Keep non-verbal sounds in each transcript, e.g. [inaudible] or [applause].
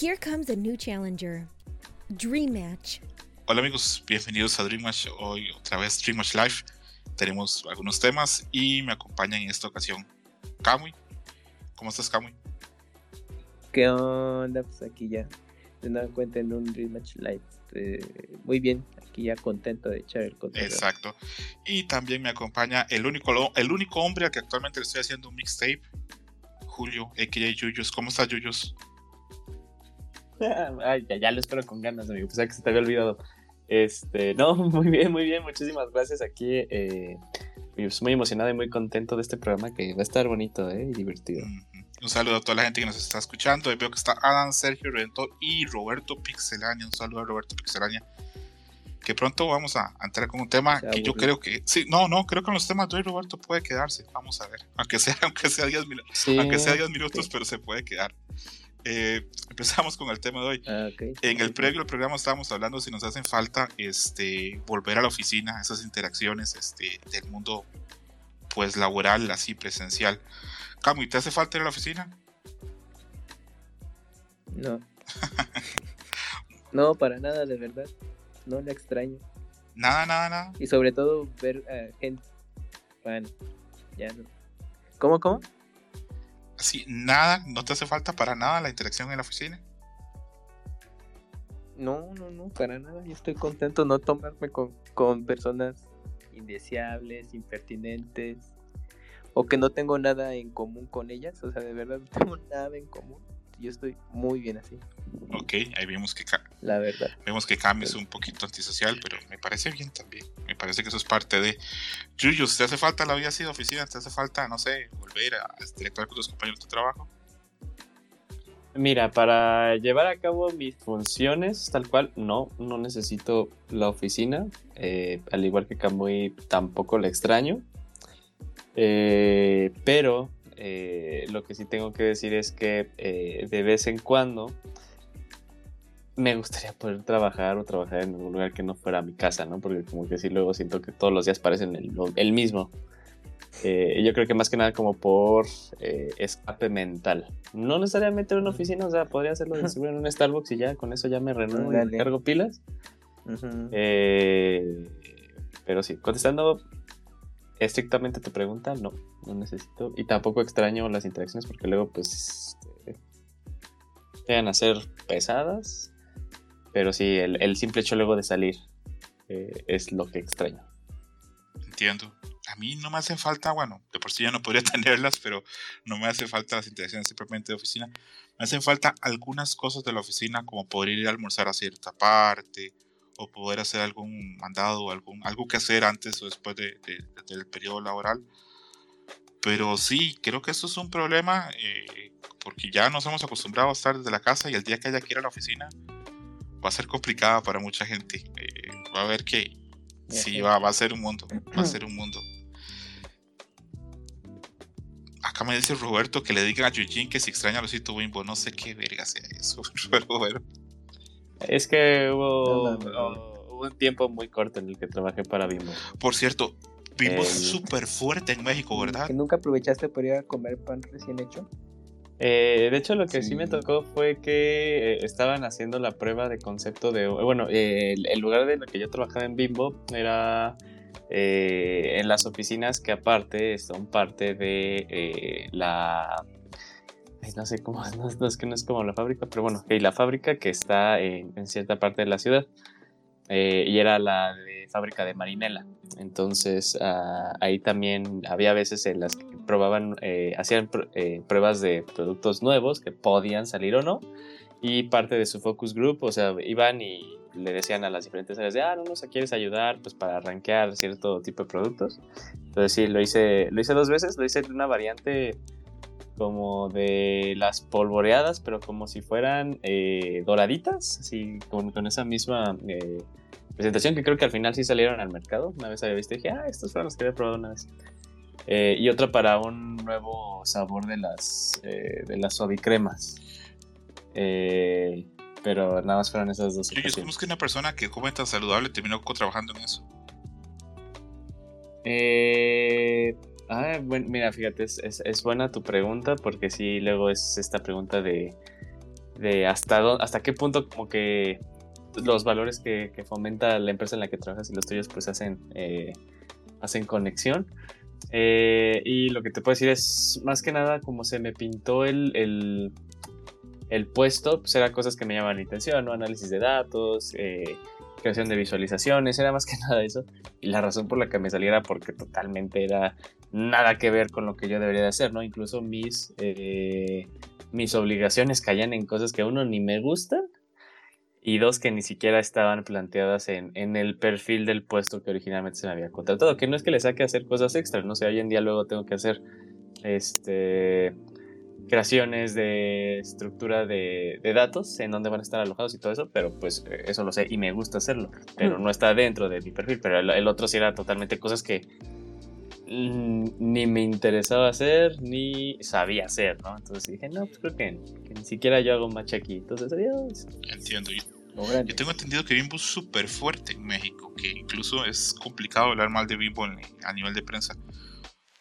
Here comes a new challenger. Dream Match. Hola amigos, bienvenidos a Dream Match. Hoy otra vez Dream Match Live. Tenemos algunos temas y me acompaña en esta ocasión Kamui. ¿Cómo estás, Kamui? ¿Qué onda? Pues aquí ya de nueva cuenta en un Dream Match Live. Eh, muy bien, aquí ya contento de echar el contenido. Exacto. Y también me acompaña el único, el único hombre al que actualmente le estoy haciendo un mixtape, Julio, a.k.a. Yuyos. ¿Cómo estás, Yuyos? [laughs] Ay, ya, ya, lo espero con ganas, amigo. Pensaba que se te había olvidado. Este, no, [laughs] muy bien, muy bien. Muchísimas gracias aquí. Eh, pues, muy emocionado y muy contento de este programa que va a estar bonito ¿eh? y divertido. Un saludo a toda la gente que nos está escuchando. Veo que está Adam, Sergio Rento y Roberto Pixelania. Un saludo a Roberto Pixelania. Que pronto vamos a, entrar con un tema que yo creo que. Sí, no, no, creo que en los temas de hoy Roberto puede quedarse. Vamos a ver. Aunque sea, [laughs] aunque sea 10 aunque sea 10 minutos, pero se puede quedar. Eh, empezamos con el tema de hoy. Ah, en el previo del programa estábamos hablando si nos hacen falta este, volver a la oficina, esas interacciones este, del mundo pues laboral, así presencial. Camu, ¿te hace falta ir a la oficina? No. [laughs] no, para nada, de verdad. No la extraño. Nada, nada, nada. Y sobre todo ver a gente. Bueno, ya no. ¿Cómo, cómo? Así, nada, no te hace falta para nada la interacción en la oficina. No, no, no, para nada. Yo estoy contento no tomarme con, con personas indeseables, impertinentes, o que no tengo nada en común con ellas. O sea, de verdad [laughs] no tengo nada en común yo estoy muy bien así. Ok, ahí vemos que, la verdad. vemos que Cam es un poquito antisocial, pero me parece bien también. Me parece que eso es parte de... Yuyu, ¿te hace falta la vida así de oficina? ¿Te hace falta, no sé, volver a interactuar con tus compañeros de trabajo? Mira, para llevar a cabo mis funciones tal cual, no, no necesito la oficina. Eh, al igual que Camuy, tampoco la extraño. Eh, pero eh, lo que sí tengo que decir es que eh, de vez en cuando me gustaría poder trabajar o trabajar en un lugar que no fuera mi casa, ¿no? Porque como que sí luego siento que todos los días parecen el, mismo. Eh, yo creo que más que nada como por escape mental. No necesariamente en una oficina, o sea, podría hacerlo en un Starbucks y ya, con eso ya me renuevo y cargo pilas. pero sí, contestando estrictamente tu pregunta, no, no necesito. Y tampoco extraño las interacciones porque luego, pues, este, llegan a ser pesadas. Pero sí, el, simple hecho luego de salir eh, es lo que extraño. Entiendo. A mí no me hacen falta, bueno, de por sí ya no podría [laughs] tenerlas, pero no me hace falta las interacciones simplemente de oficina. Me hacen falta algunas cosas de la oficina, como poder ir a almorzar a cierta parte, o poder hacer algún mandado o algún, algo que hacer antes o después de, del periodo laboral. Pero sí, creo que eso es un problema eh, porque ya nos hemos acostumbrado a estar desde la casa y el día que haya que ir a la oficina va a ser complicada para mucha gente. Eh, va a ver que sí, va, va, a ser un mundo, va a ser un mundo. Acá me dice Roberto que le digan a Eugene que si extraña a Lucito Wimbo, no sé qué verga sea eso, [laughs] pero bueno. Es que hubo, un tiempo muy corto en el que trabajé para Bimbo. Por cierto, Bimbo es súper fuerte en México, ¿verdad? ¿Que nunca aprovechaste para ir a comer pan recién hecho? Eh, de hecho, lo que sí. me tocó fue que eh, estaban haciendo la prueba de concepto de. Bueno, el, lugar de lo que yo trabajaba en Bimbo era eh, en las oficinas que, aparte, son parte de la no sé cómo, [laughs] no, es que no es como la fábrica, pero bueno, y la fábrica que está en, cierta parte de la ciudad. Eh, y era la de fábrica de Marinela. Entonces ah, ahí también había veces en las que probaban, eh, hacían eh, pruebas de productos nuevos que podían salir o no. Y parte de su focus group, o sea, iban y le decían a las diferentes áreas de, ah, no nos quieres ayudar pues para arranquear cierto tipo de productos. Entonces sí, lo hice, lo hice dos veces, lo hice en una variante como de las polvoreadas, pero como si fueran eh, doraditas, así con, con esa misma eh, presentación que creo que al final sí salieron al mercado. Una vez había visto y dije, ah, estos fueron los que había probado una vez. Eh, y otra para un nuevo sabor de las, de las suavicremas. pero nada más fueron esas dos. Yo es que una persona que come tan saludable terminó trabajando en eso. Eh, Ah, bueno, mira, fíjate, es, buena tu pregunta porque sí, luego es esta pregunta de, de hasta, hasta qué punto como que los valores que, fomenta la empresa en la que trabajas y los tuyos pues hacen, eh, hacen conexión. Eh, y lo que te puedo decir es, más que nada, como se me pintó el, el, puesto, pues eran cosas que me llamaban la atención. Análisis de datos, eh, creación de visualizaciones, era más que [laughs] nada eso. Y la razón por la que me saliera, porque totalmente era nada que ver con lo que yo debería de hacer, ¿no? Incluso mis, mis obligaciones caían en cosas que a uno ni me gustan y dos que ni siquiera estaban planteadas en, en, el perfil del puesto que originalmente se me había contratado. Que no es que le saque a hacer cosas extras, no sé, hoy en día luego tengo que hacer este creaciones de estructura de, de, datos en donde van a estar alojados y todo eso, pero pues eso lo sé y me gusta hacerlo, pero mm. no está dentro de mi perfil, pero el, el otro sí era totalmente cosas que ni me interesaba hacer ni sabía hacer, ¿no? Entonces dije, no, pues creo que, ni siquiera yo hago match aquí. Entonces, adiós. Entiendo. Yo, yo tengo entendido que Bimbo es súper fuerte en México, que incluso es complicado hablar mal de Bimbo a nivel de prensa.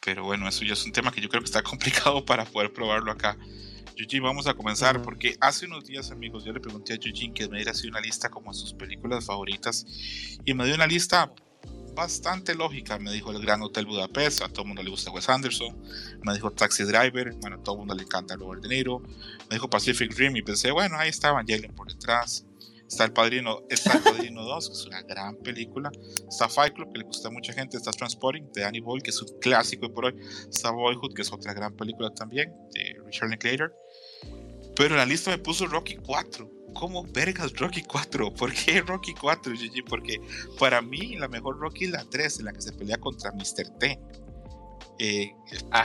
Pero bueno, eso ya es un tema que yo creo que está [laughs] complicado para poder probarlo acá. Eugene, vamos a comenzar porque hace unos días, amigos, yo le pregunté a Eugene que me diera así una lista como sus películas favoritas y me dio una lista bastante lógica, me dijo el Gran Hotel Budapest, a todo el mundo le gusta Wes Anderson, me dijo Taxi Driver, bueno, a todo el mundo le encanta Robert De Niro, me dijo Pacific Rim y pensé, bueno, ahí estaba Jalen por detrás, está El Padrino, está El Padrino 2, que es una gran película, está Fight Club, que le gusta a mucha gente, está Transporting, de Danny Boyle, que es un clásico por hoy, está Boyhood, que es otra gran película también, de Richard Linklater, pero en la lista me puso Rocky 4, ¿cómo vergas Rocky 4? [laughs] ¿Por qué Rocky 4, Gigi? Porque para mí la mejor Rocky es la 3, en la que se pelea contra Mr. T. Eh,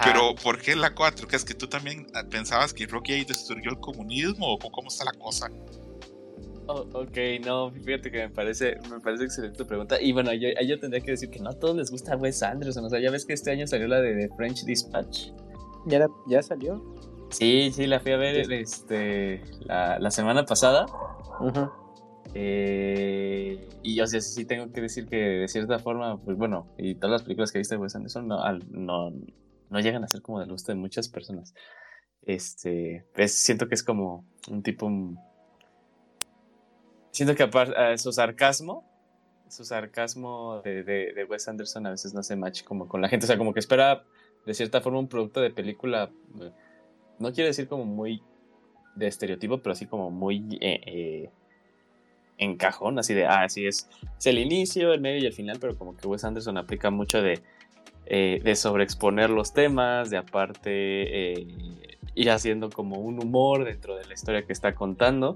pero ¿por qué la 4? ¿Que es que tú también pensabas que Rocky ahí destruyó el comunismo o cómo está la cosa? Oh, ok, no, fíjate que me parece, me parece excelente tu pregunta. Y bueno, yo, yo tendría que decir que no a todos les gusta Wes Anderson. O sea, ya ves que este año salió la de The French Dispatch. ¿Ya, ya salió? Sí, sí, la fui a ver este, la, semana pasada. Eh, y yo sí, sí tengo que decir que de cierta forma, pues bueno, y todas las películas que viste de Wes Anderson no, no, no llegan a ser como del gusto de muchas personas. Este, siento que es como un tipo... Siento que aparte su sarcasmo, su sarcasmo de, de, de, Wes Anderson a veces no hace match como con la gente, o sea, como que espera de cierta forma un producto de película eh, no quiero decir como muy de estereotipo, pero así como muy eh, eh, en cajón, así de, ah, así es, es el inicio, el medio y el final, pero como que Wes Anderson aplica mucho de, eh, de sobreexponer los temas, de aparte ir haciendo como un humor dentro de la historia que está contando.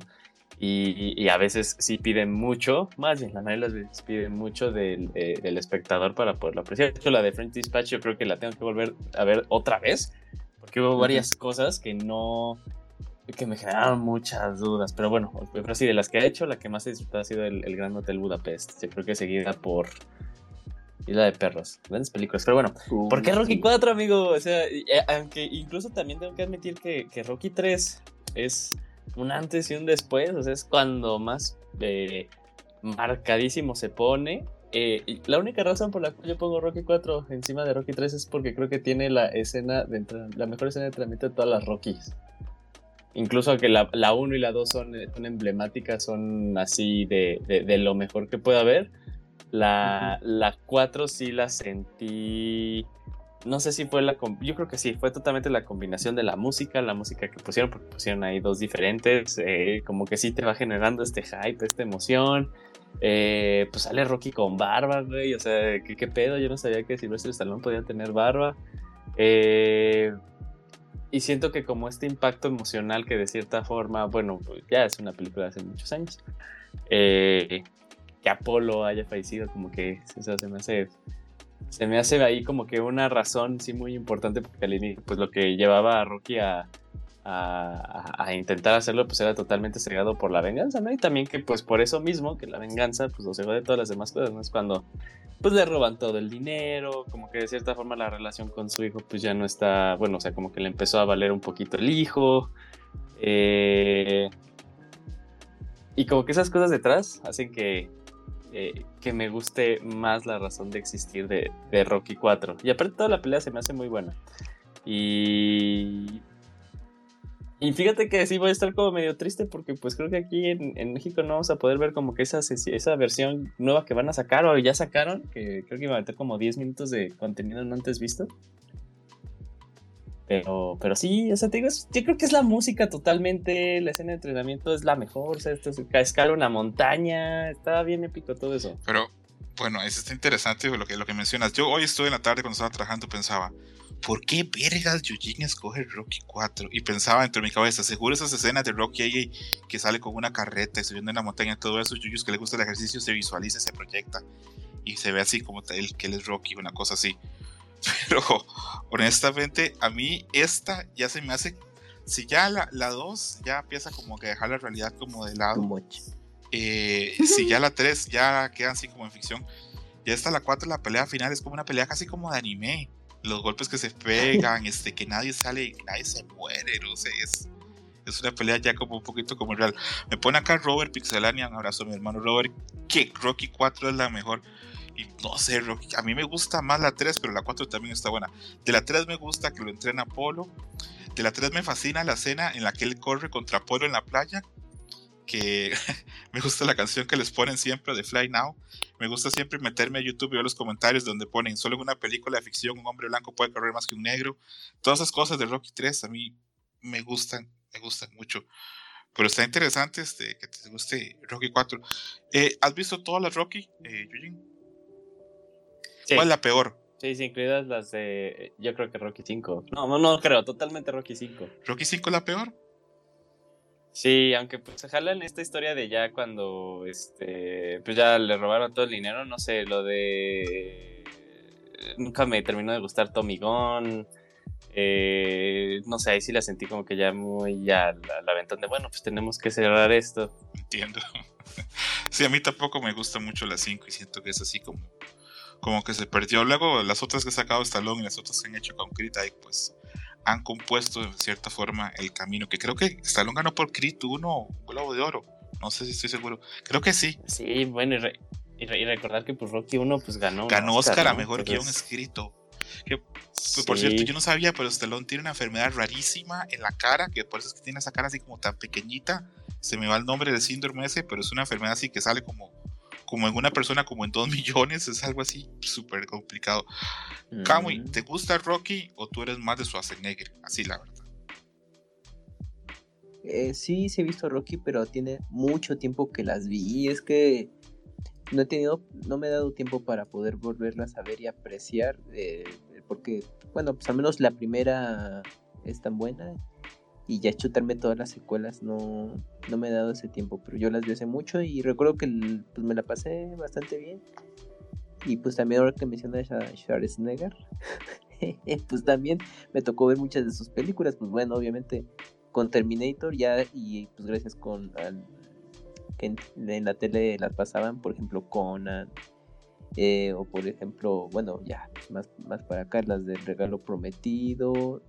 Y, a veces sí piden mucho, más bien la mayoría las veces piden mucho del, del espectador para poderlo apreciar. De hecho, la de French Dispatch yo creo que la tengo que volver a ver otra vez, porque hubo varias cosas que no que me generaron muchas dudas, pero bueno, pero sí, de las que ha hecho, la que más he disfrutado ha sido el, Gran Hotel Budapest, yo creo que seguida por Isla de Perros, grandes películas, pero bueno, ¿por qué Rocky 4, amigo? O sea, eh, aunque incluso también tengo que admitir que, que, Rocky 3 es un antes y un después, o sea, es cuando más eh, marcadísimo se pone, eh, la única razón por la cual yo pongo Rocky 4 encima de Rocky 3 es porque creo que tiene la escena de la mejor escena de entrenamiento de todas las Rockies. Incluso que la, la 1 y la 2 son, son emblemáticas, son así de, de, lo mejor que pueda haber. La, la 4 sí la sentí. No sé si fue la. Yo creo que sí, fue totalmente la combinación de la música, la música que pusieron, porque pusieron ahí dos diferentes. Eh, como que sí te va generando este hype, esta emoción. Eh, pues sale Rocky con barba, güey. O sea, ¿qué, pedo? Yo no sabía que Silvestre Stallone podía tener barba. Eh, y siento que como este impacto emocional que de cierta forma, bueno, pues ya es una película de hace muchos años, eh, que Apolo haya fallecido, como que se me hace se me hace ahí como que una razón sí muy importante porque pues lo que llevaba a Rocky a, a, intentar hacerlo, pues era totalmente cegado por la venganza, ¿no? Y también que pues por eso mismo, que la venganza pues lo cegó de todas las demás cosas, ¿no? Es cuando pues le roban todo el dinero, como que de cierta forma la relación con su hijo pues ya no está, bueno, o sea, como que le empezó a valer un poquito el hijo. Eh, y como que esas cosas detrás hacen que, eh, que me guste más la razón de existir de, de Rocky 4. Y aparte toda la pelea se me hace muy buena. Y Y fíjate que sí voy a estar como medio triste porque pues creo que aquí en, México no vamos a poder ver como que esa, esa versión nueva que van a sacar o ya sacaron, que creo que iba a meter como 10 minutos de contenido no antes visto. Pero, pero sí, o sea, te digo, yo creo que es la música totalmente, la escena de entrenamiento es la mejor, o sea, esto es escala una montaña, está bien épico todo eso. Pero, bueno, eso está interesante lo que, lo que mencionas. Yo hoy estuve en la tarde cuando estaba trabajando, pensaba, ¿por qué vergas Yujin escoge Rocky 4? Y pensaba dentro de mi cabeza, seguro esas escenas de Rocky ahí que sale con una carreta y subiendo en la montaña, todo eso, Yuyus que le gusta el ejercicio, se visualiza, se proyecta y se ve así como el que él es Rocky, una cosa así. [laughs] Pero honestamente, a mí esta ya se me hace. Si ya la, la 2 ya empieza como que dejar la realidad como de lado. Eh, si ya la 3 ya queda así como en ficción. Ya está la 4, la pelea final es como una pelea casi como de anime. Los golpes que se pegan, este, que nadie sale, nadie se muere, no sé, es, es una pelea ya como un poquito como real. Me pone acá Robert Pixelania, un abrazo a mi hermano Robert, que Rocky 4 es la mejor. Y no sé, a mí me gusta más la 3, pero la 4 también está buena. De la 3 me gusta que lo entrena Polo. De la 3 me fascina la escena en la que él corre contra Polo en la playa. Que [laughs] me gusta la canción que les ponen siempre de Fly Now. Me gusta siempre meterme a YouTube y ver los comentarios donde ponen solo en una película de ficción un hombre blanco puede correr más que un negro. Todas esas cosas de Rocky 3 a mí me gustan, me gustan mucho. Pero está interesante este, que te guste Rocky 4. Eh, ¿Has visto todas las Rocky, eh, ¿Cuál es la peor? Sí, sí, incluidas las de. Yo creo que Rocky 5. No, no, no creo, totalmente Rocky 5. ¿Rocky 5 es la peor? Sí, aunque pues se en esta historia de ya cuando este pues ya le robaron todo el dinero, no sé, lo de nunca me terminó de gustar Tommy Gunn. Eh, no sé, ahí sí la sentí como que ya muy ya la, la de bueno, pues tenemos que cerrar esto. Entiendo. [laughs] sí, a mí tampoco me gusta mucho la 5 y siento que es así como como que se perdió. Luego las otras que ha sacado Stallone y las otras que han hecho con ahí pues han compuesto de cierta forma el camino. Que creo que Stallone ganó por Creed 1 un globo de oro. No sé si estoy seguro. Creo que sí. Sí, bueno, y, recordar que pues Rocky 1 pues ganó. Ganó Oscar, a mejor guion escrito. Que, pues, Por cierto, yo no sabía, pero Stallone tiene una enfermedad rarísima en la cara, que por eso es que tiene esa cara así como tan pequeñita. Se me va el nombre del síndrome ese, pero es una enfermedad así que sale como como en una persona como en dos [laughs] millones, es algo así súper complicado. Mm. ¿te gusta Rocky o tú eres más de Schwarzenegger? Así la verdad. Eh, sí, sí he visto Rocky, pero tiene mucho tiempo que las vi. Es que no he tenido, no me he dado tiempo para poder volverlas a ver y apreciar. Eh, porque, bueno, pues al menos la primera es tan buena y ya chutarme todas las secuelas no, no me he dado ese tiempo, pero yo las vi hace mucho y recuerdo que pues, me la pasé bastante bien. Y pues también ahora que mencionas a Schwarzenegger, [laughs] pues también me tocó ver muchas de sus películas, pues bueno, obviamente con Terminator ya y pues gracias con que en, la tele las pasaban, por ejemplo Conan, eh, o por ejemplo, bueno, ya, pues, más, más para acá, las del regalo prometido,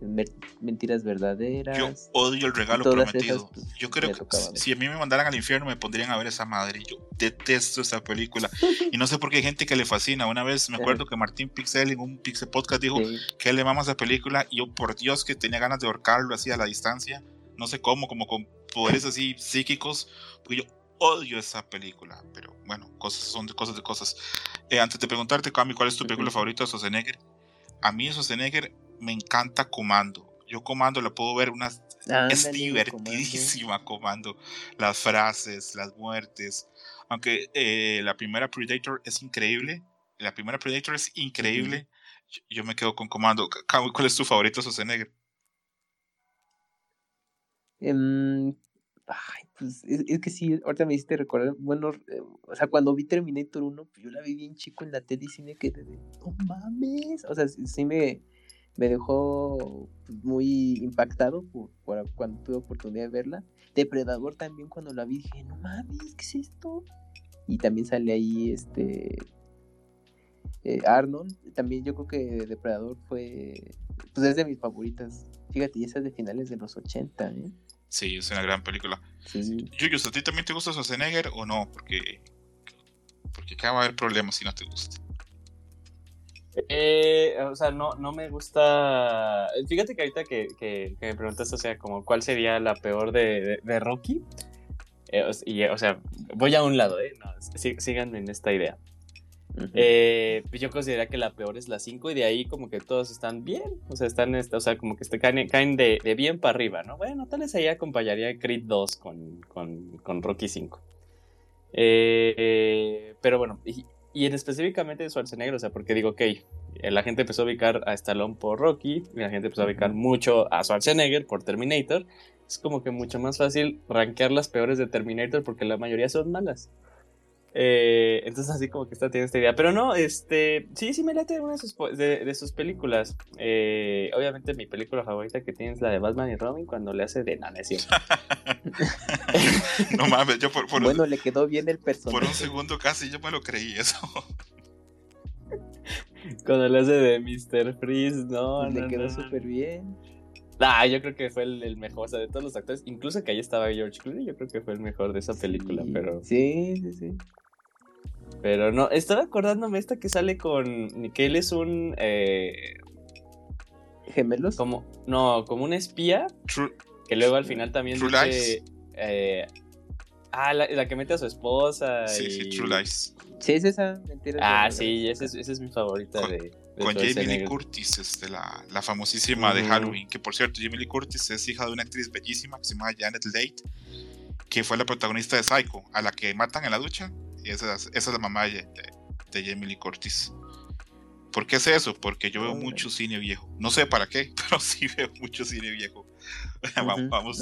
mentiras verdaderas. Yo odio el regalo prometido. Pues, yo creo que si a mí me mandaran al infierno me pondrían a ver esa madre. Yo detesto esa película. [laughs] y no sé por qué hay gente que le fascina. Una vez me acuerdo que Martín Pixel en un Pixel Podcast dijo que él le mama esa película y yo por Dios que tenía ganas de ahorcarlo así a la distancia. No sé cómo, como con poderes así psíquicos. Porque yo odio esa película. Pero bueno, cosas son de cosas de cosas. Eh, antes de preguntarte, Cami, ¿cuál es tu película favorita de Schwarzenegger? A mí Schwarzenegger me encanta Comando. Yo Comando la puedo ver una... es divertidísima Comando. Las frases, las muertes. Aunque eh, la primera Predator es increíble. La primera Predator es increíble. yo, me quedo con Comando. ¿Cuál es tu favorito, Schwarzenegger? Um, ay, pues es, que sí, ahorita me hiciste recordar, bueno, eh, o sea, cuando vi Terminator 1, pues yo la vi bien chico en la tele y sí me quedé de, no mames, o sea, sí me, me dejó muy impactado por, cuando tuve oportunidad de verla. Depredador también cuando la vi dije, no mames, ¿qué es esto? Y también sale ahí este eh, Arnold. También yo creo que Depredador fue, pues es de mis favoritas. Fíjate, y esa es de finales de los 80, ¿eh? Sí, es una gran película. Sí. ¿a ti también te gusta Schwarzenegger o no? Porque, porque acá va a haber problemas si no te gusta. Eh, o sea, no, no me gusta. Fíjate que ahorita que, que, me preguntaste, o sea, como cuál sería la peor de, de, Rocky. Eh, y, o sea, voy a un lado, ¿eh? No, síganme en esta idea. Eh, pues yo consideraría que la peor es la 5 y de ahí como que todos están bien, o sea, están, o sea, como que este, caen, caen de, de, bien para arriba, ¿no? Bueno, tal vez ahí acompañaría Creed 2 con, con, con Rocky 5. Eh, pero bueno, y, y en específicamente de Schwarzenegger, o sea, porque digo, ok, eh, la gente empezó a ubicar a Stallone por Rocky, y la gente empezó a ubicar mucho a Schwarzenegger por Terminator, es como que mucho más fácil rankear las peores de Terminator porque la mayoría son malas. Eh, entonces así como que está tiene esta idea. Pero no, este, sí, sí me late una de sus, de, sus películas. Eh, obviamente mi película favorita que tiene es la de Batman y Robin cuando le hace de nanecio. [laughs] [laughs] no mames, yo por, Bueno, le quedó bien el personaje. Por un segundo casi yo me lo creí eso. cuando le hace de Mr. Freeze, no, le quedó súper bien. Ah, yo creo que fue el, mejor, o sea, de todos los actores, incluso que ahí estaba George Clooney, yo creo que fue el mejor de esa película, pero... Sí, sí, sí. Pero no, estaba acordándome esta que sale con. que él es un. Eh, ¿Gemelos? Como, no, como un espía. Que luego al final también True dice. Eh, ah, la, que mete a su esposa. Sí, sí, True Lies. Sí, es esa. Mentira, ah, sí, esa es, esa es mi favorita con, de. con Jamie Lee Curtis, este, la, la famosísima de Halloween. Que por cierto, Jamie Lee Curtis es hija de una actriz bellísima que se llama Janet Leigh. Que fue la protagonista de Psycho, a la que matan en la ducha y esa, es la mamá de, de, Jamie Lee Curtis. ¿Por qué es eso? Porque yo veo mucho cine viejo. No sé para qué, [laughs] pero sí veo mucho cine viejo. [laughs] vamos, vamos,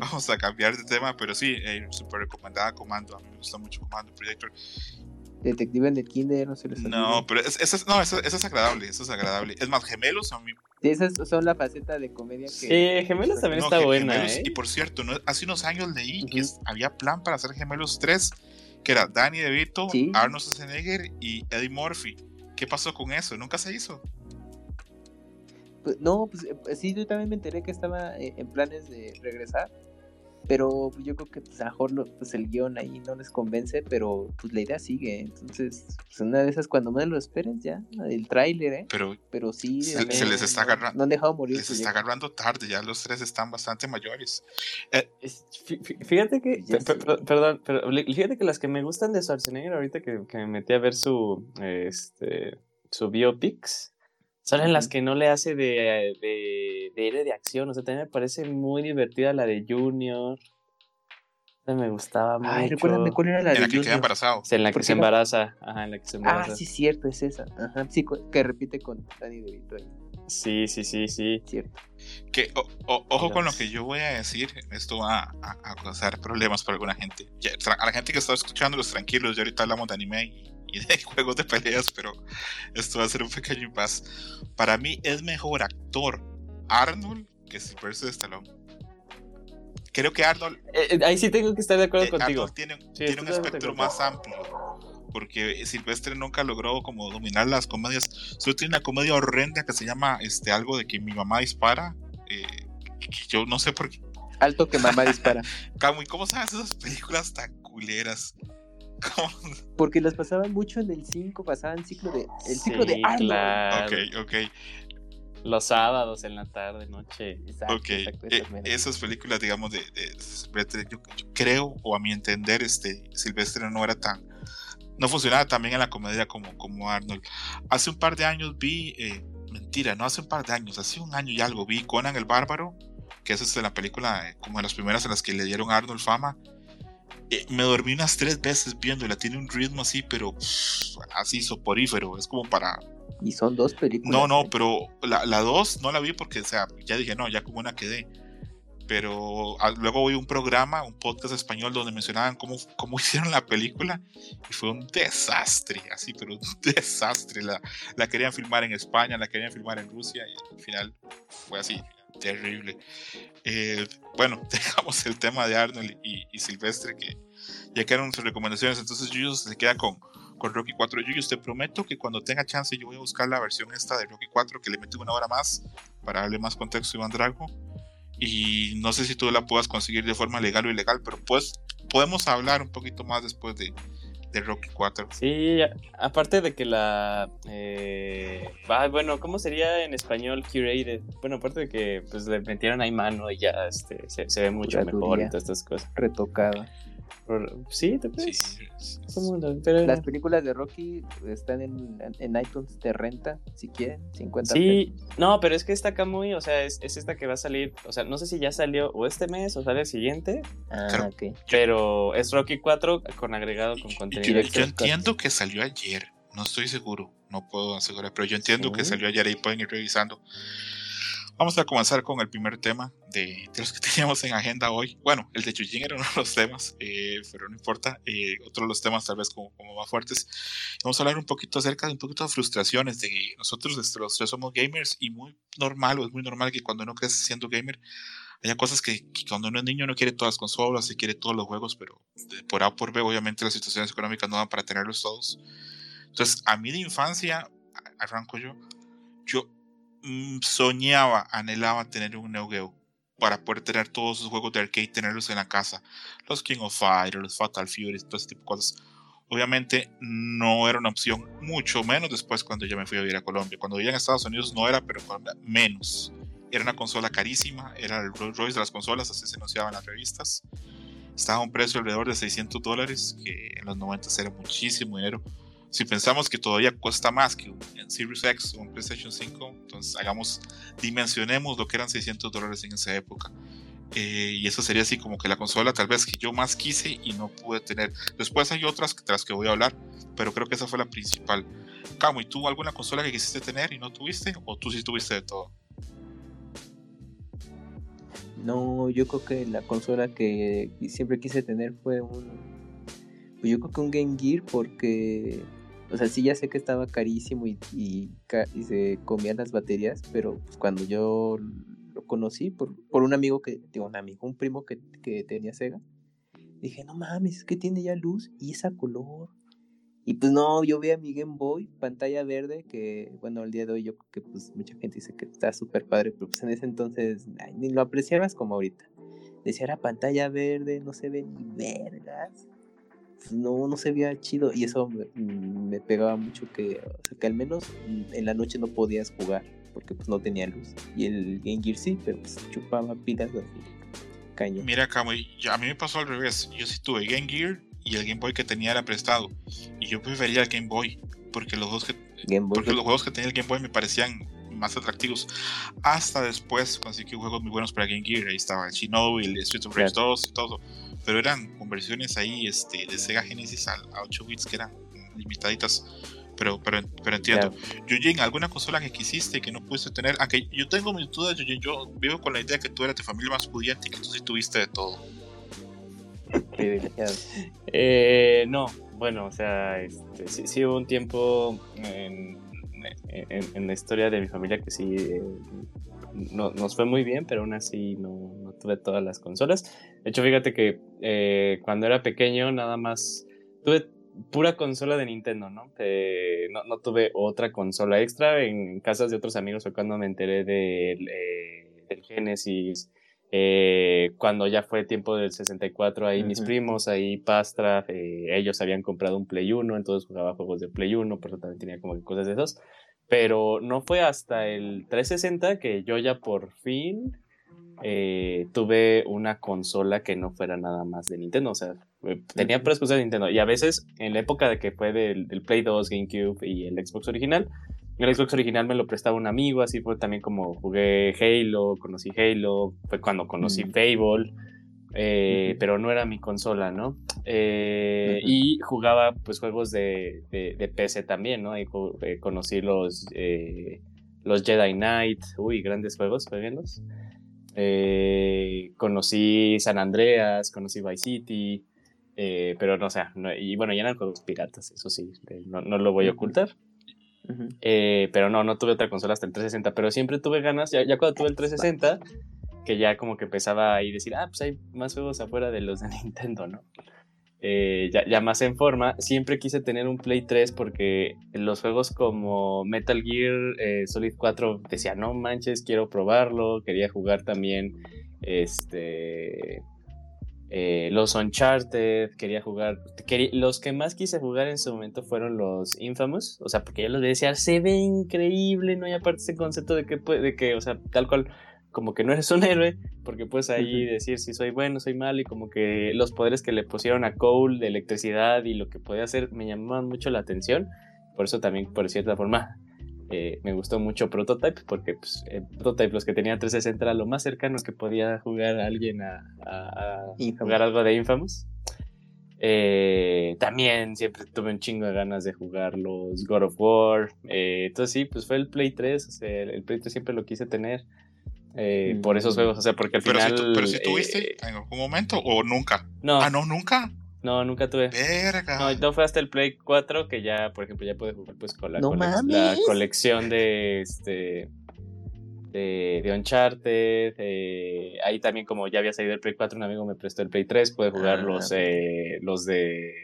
vamos, a cambiar de tema, pero sí, eh, súper recomendada Comando. A mí me gusta mucho Comando Projector. Detective en el Kinder, no sé. No, pero eso es, no, eso, es agradable, eso es agradable. Es más, Gemelos a mí. Sí, esas son la faceta de comedia que. Sí, Gemelos también está buena. ¿eh? Y por cierto, hace unos años leí que había plan para hacer Gemelos 3 que era Danny DeVito, Arnold Schwarzenegger y Eddie Murphy. ¿Qué pasó con eso? ¿Nunca se hizo? Pues, no, pues eh, sí, yo también me enteré que estaba eh, en planes de regresar, pero yo creo que pues, a mejor pues, el guion ahí no les convence, pero pues la idea sigue. Entonces, pues, una de esas cuando menos lo esperen ya, el tráiler, ¿eh? Pero, pero sí, se, les está agarrando. No han dejado morir. Les está agarrando tarde, ya los tres están bastante mayores. Eh, fíjate que, perdón, pero fíjate que las que me gustan de Schwarzenegger ahorita que, que me metí a ver su, este, su biopics son en las que no le hace de, de, de héroe de acción. O sea, también me parece muy divertida la de Junior. me gustaba mucho. Ay, recuérdame cuál era la de En la que queda embarazado. en la que se embaraza. Ajá, en la que se embaraza. Ah, sí, cierto, es esa. Ajá, sí, que repite con Danny DeVito Sí, sí, sí, sí. Cierto. Que, ojo con lo que yo voy a decir. Esto va a, causar problemas para alguna gente. a la gente que está escuchando, los tranquilos, ya ahorita hablamos de anime y y de [laughs] juegos de peleas, pero esto va a ser un pequeño impasse. Para mí es mejor actor Arnold que Sylvester Stallone. Creo que Arnold. Eh, eh, ahí sí tengo que estar de acuerdo eh, contigo. Arnold tiene, tiene un espectro más amplio. Porque Silvestre nunca logró como dominar las comedias. Solo tiene una comedia horrenda que se llama este algo de que mi mamá dispara. yo no sé por qué. Alto que mamá dispara. [laughs] ¿cómo sabes esas películas tan culeras? [laughs] Porque las pasaban mucho en el 5, pasaban ciclo de, el ciclo de Claro. Ok, ok. Los sábados en la tarde, noche. Exacto, ok, eh, esas películas, digamos, de, yo, creo, o a mi entender, este Silvestre no era tan. No funcionaba también en la comedia como, como Arnold. Hace un par de años vi. Eh, mentira, no hace un par de años, hace un año y algo vi Conan el Bárbaro, que es este, la película, eh, como de las primeras en las que le dieron a Arnold fama. Eh, me dormí unas tres veces viéndola. Tiene un ritmo así, pero así soporífero. Es como para. Y son dos películas. No, no, pero la, la dos no la vi porque, o sea, ya dije, no, ya como una quedé. Pero ah, luego oí un programa, un podcast español donde mencionaban cómo, cómo [laughs] hicieron la película y fue un desastre, así, pero un [laughs] desastre. La, la querían filmar en España, la querían filmar en Rusia y al final fue así, terrible. Eh, bueno, [laughs] dejamos el tema de Arnold y, Silvestre, que ya quedaron sus recomendaciones. Entonces, Yuyos se queda con, con Rocky 4. Yuyos, te prometo que cuando tenga chance, yo voy a buscar la versión esta de Rocky 4, que le metí una hora más para darle más contexto a Iván Drago. Y no sé si tú la puedas conseguir de forma legal o ilegal, pero pues podemos hablar un poquito más después de, de Rocky 4. Sí, aparte de que la... Eh, bueno, ¿cómo sería en español curated? Bueno, aparte de que pues le metieron ahí mano y ya este, se, ve mucho mejor y todas estas cosas. Retocada. Sí, ¿te? Las películas de Rocky están en, en, iTunes, de renta, si quieren, 50 Sí, no, pero es que está acá muy, o sea, es, esta que va a salir, o sea, no sé si ya salió o este mes o sale el siguiente. Ah, ok. Pero es Rocky 4 con agregado con contenido. Yo, entiendo que salió ayer, no estoy seguro, no puedo asegurar, pero yo entiendo que salió ayer y pueden ir revisando. Vamos a comenzar con el primer tema de, los que [laughs] teníamos en agenda hoy. Bueno, el de Yujin era uno de los temas, eh, pero no importa. Eh, otro de los temas tal vez como, como, más fuertes. Vamos a hablar un poquito acerca de un poquito de frustraciones. De nosotros este, los tres somos gamers y muy normal, o es muy normal que cuando uno crece siendo gamer, haya cosas que, cuando uno es niño no quiere todas las consolas y quiere todos los juegos, pero por A por B obviamente las situaciones económicas no dan para tenerlos todos. Entonces, a mí de infancia, arranco yo, yo soñaba, anhelaba tener un Neo Geo para poder tener todos esos juegos de arcade, tenerlos en la casa. Los King of Fire, los Fatal Fury, todo ese tipo de cosas. Obviamente no era una opción, mucho menos después cuando ya me fui a vivir a Colombia. Cuando vivía en Estados Unidos no era, pero Colombia menos. Era una consola carísima, era el Rolls Royce de las consolas, así se anunciaban las revistas. Estaba a un precio alrededor de 600 dólares, que en los 90 era muchísimo dinero si pensamos que todavía cuesta más que un Series X o un PlayStation 5, entonces hagamos, dimensionemos lo que eran 600 dólares en esa época. Eh, y eso sería así como que la consola tal vez que yo más quise y no pude tener. Después hay otras de las que voy a hablar, pero creo que esa fue la principal. Camo, ¿y tú alguna consola que quisiste tener y no tuviste? ¿O tú sí tuviste de todo? No, yo creo que la consola que siempre quise tener fue un. Pues yo creo que un Game Gear porque o sea, sí ya sé que estaba carísimo y, y, se comían las baterías, pero pues, cuando yo lo conocí por, por un amigo que, digo, un amigo, un primo que, que tenía Sega, dije, no mames, es que tiene ya luz y esa color. Y pues no, yo vi a mi Game Boy, pantalla verde, que bueno, al día de hoy yo creo que pues mucha gente dice que está súper padre, pero pues en ese entonces ni lo apreciabas como ahorita. Decía, era pantalla verde, no se ve ni vergas no, no se veía chido y eso me, pegaba mucho que, o sea, que al menos en la noche no podías jugar porque pues no tenía luz y el Game Gear sí, pero pues chupaba pilas así, caño. Mira, Camuy, a mí me pasó al revés, yo sí tuve Game Gear y el Game Boy que tenía era prestado y yo prefería el Game Boy porque los juegos que, porque los juegos que tenía el Game Boy me parecían más atractivos. Hasta después conseguí juegos muy buenos para Game Gear. Ahí estaba el Shinobi, el Street of Rage 2 y todo pero eran conversiones ahí este, de Sega Genesis a, 8 bits que eran limitaditas. Pero, pero, pero entiendo. Yeah. ¿alguna consola que quisiste que no pudiste tener? Aunque yo tengo mis dudas, Yujin, yo vivo con la idea que tú eras de familia más pudiente y que tú sí tuviste de todo. eh, no, bueno, o sea, este, sí, hubo un tiempo en, en, la historia de mi familia que sí eh, no, nos fue muy bien, pero aún así no, no, tuve todas las consolas. De hecho, fíjate que eh, cuando era pequeño nada más tuve pura consola de Nintendo, ¿no? Eh, no, no, tuve otra consola extra. En casas de otros amigos fue cuando me enteré del, eh, del Genesis. cuando ya fue tiempo del 64, ahí mis primos, ahí Pastra, ellos habían comprado un Play 1, entonces jugaba juegos de Play 1, pero también tenía como cosas de esos. Pero no fue hasta el 360 que yo ya por fin eh, tuve una consola que no fuera nada más de Nintendo. O sea, eh, tenía puras cosas de Nintendo. Y a veces, en la época de que fue del, Play 2, GameCube y el Xbox original, el Xbox original me lo prestaba un amigo, así fue también como jugué Halo, conocí Halo, fue cuando conocí mm. Fable. Eh, pero no era mi consola, ¿no? Eh, y jugaba pues juegos de, de, PC también, ¿no? Y eh, conocí los, los Jedi Knight, uy, grandes juegos, jueguenlos. conocí San Andreas, conocí Vice City, pero no, o sea, y bueno, ya eran juegos piratas, eso sí, no, no lo voy a ocultar. pero no, no tuve otra consola hasta el 360, pero siempre tuve ganas, ya, ya cuando tuve el 360 que ya como que empezaba a decir, ah, pues hay más juegos afuera de los de [laughs] Nintendo, ¿no? Eh, ya, más en forma, siempre quise tener un Play 3 porque los juegos como Metal Gear eh, Solid 4 decía, no manches, quiero probarlo, quería jugar también este eh, los Uncharted, quería jugar. los que más quise jugar en su momento fueron los Infamous. O sea, porque ya los decía, se ve increíble, ¿no? hay aparte ese concepto de que, de que, o sea, tal cual, como que no eres un héroe, porque puedes ahí decir si soy bueno, soy malo, y como que los poderes que le pusieron a Cole de electricidad y lo que podía hacer me llamaban mucho la atención. Por eso también, por cierta forma, eh, me gustó mucho Prototype, porque pues, Prototype, los que tenían 360 era lo más cercano que podía jugar alguien a, jugar algo de Infamous. Eh, también siempre tuve un chingo de ganas de jugar los God of War. Eh, entonces sí, pues fue el Play 3. el, Play 3 siempre lo quise tener. Por esos mm. juegos, o sea, porque al final. pero si tuviste en algún momento o nunca. No. Ah, no, nunca. No, nunca tuve. Verga. No, fue hasta el Play 4 que ya, por ejemplo, ya pude jugar pues con la, la colección de este de, de Uncharted. ahí también, como ya había salido el Play 4, un amigo me prestó el Play 3, pude jugar ah, los, eh, los de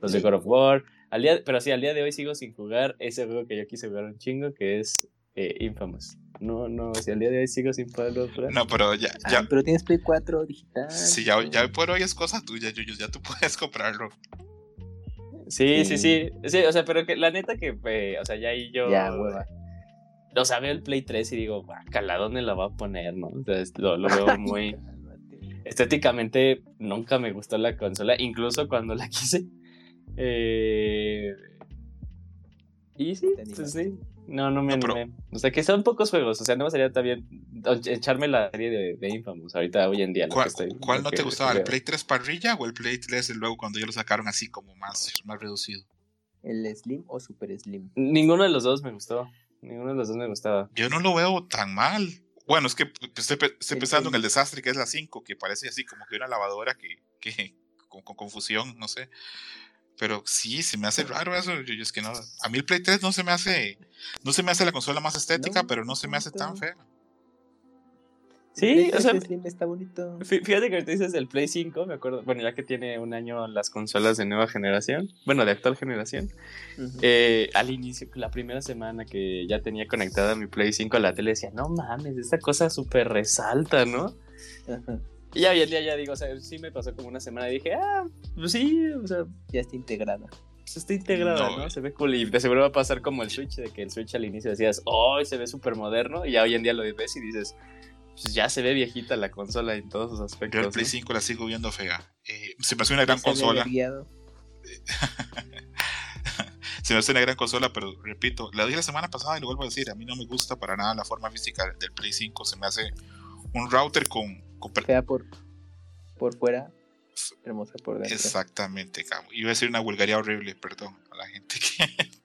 los de God of War. Al día, pero sí, al día de hoy sigo sin jugar ese juego que yo quise jugar un chingo, que es eh, Infamous. No, no, si al día de hoy sigo sin poderlo comprar. No, pero ya. ya... Ah, pero tienes Play 4 digital. Sí, ya, ya por hoy es cosa tuya, Yuyos. Ya tú [laughs] puedes comprarlo. Sí, sí, sí. Sí, o sea, pero que la neta que, eh, o sea, ya ahí yo. Ya, hueva. O sea, veo el Play 3 y digo, ¿a dónde la va a poner, no? Entonces lo, lo veo [laughs] muy. Estéticamente nunca me gustó la consola, incluso cuando la [laughs] quise. Eh... Y sí, pues sí. No, no me animé. O sea, que son pocos juegos. O sea, no me sería también echarme la serie de, de Infamous ahorita, hoy en día. ¿Cuál, no te gustaba? ¿El Play 3 parrilla o el Play 3 luego cuando ya lo sacaron así como más, más reducido? ¿El Slim o Super Slim? Ninguno de los dos me gustó. Ninguno de los dos me gustaba. Yo no lo veo tan mal. Bueno, es que estoy, pensando en el desastre que es la 5, que parece así como que una lavadora que, que con confusión, no sé. Pero sí, se me hace raro eso. Yo, es que no. A mí el Play 3 no se me hace. No se me hace la consola más estética, pero no se me hace tan fea. Sí, o sea, está bonito. Fíjate que ahorita dices del Play 5, me acuerdo, bueno, ya que tiene un año las consolas de nueva generación, bueno, de actual generación, eh, al inicio, la primera semana que ya tenía conectada mi Play 5 a la tele, decía, no mames, esta cosa súper resalta, ¿no? Ajá. Y ya hoy en día ya digo, o sea, sí me pasó como una semana y dije, ah, pues sí, o sea. Ya está integrada. Pues está integrada, no, Se ve cool. Y de seguro va a pasar como el Switch, de que el Switch al inicio decías, oh, se ve súper moderno. Y ya hoy en día lo ves y dices, pues ya se ve viejita la consola en todos sus aspectos. Yo el Play 5 la sigo viendo fea. Eh, se me hace una gran consola. [laughs] se me hace una gran consola, pero repito, la dije la semana pasada y lo vuelvo a decir, a mí no me gusta para nada la forma física del Play 5, se me hace un router con Fea por, por fuera, hermosa por dentro. Exactamente, Camo. Iba a decir una vulgaridad horrible, perdón a la gente que. [laughs]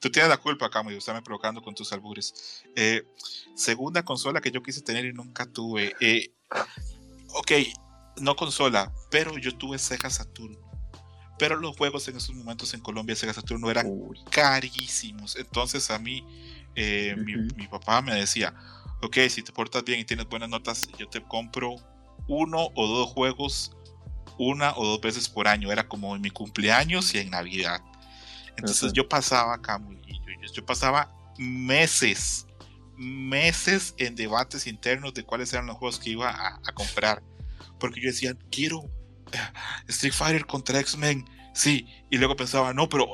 Tú tienes la culpa, Camo, y me provocando con tus albures. Eh, segunda consola que yo quise tener y nunca tuve. Eh, ok, no consola, pero yo tuve Sega Saturn. Pero los juegos en esos momentos en Colombia, Sega Saturn, no eran carísimos. Entonces a mí, eh, mi, mi, papá me decía, ok, si te portas bien y tienes buenas notas, yo te compro uno o dos juegos una o dos veces por año. Era como en mi cumpleaños y en Navidad. Entonces yo pasaba acá, yo, yo, pasaba meses, meses en debates internos de cuáles eran los juegos que iba a, comprar. Porque yo decía, quiero eh, Street Fighter contra X-Men. Sí, y luego pensaba, no, pero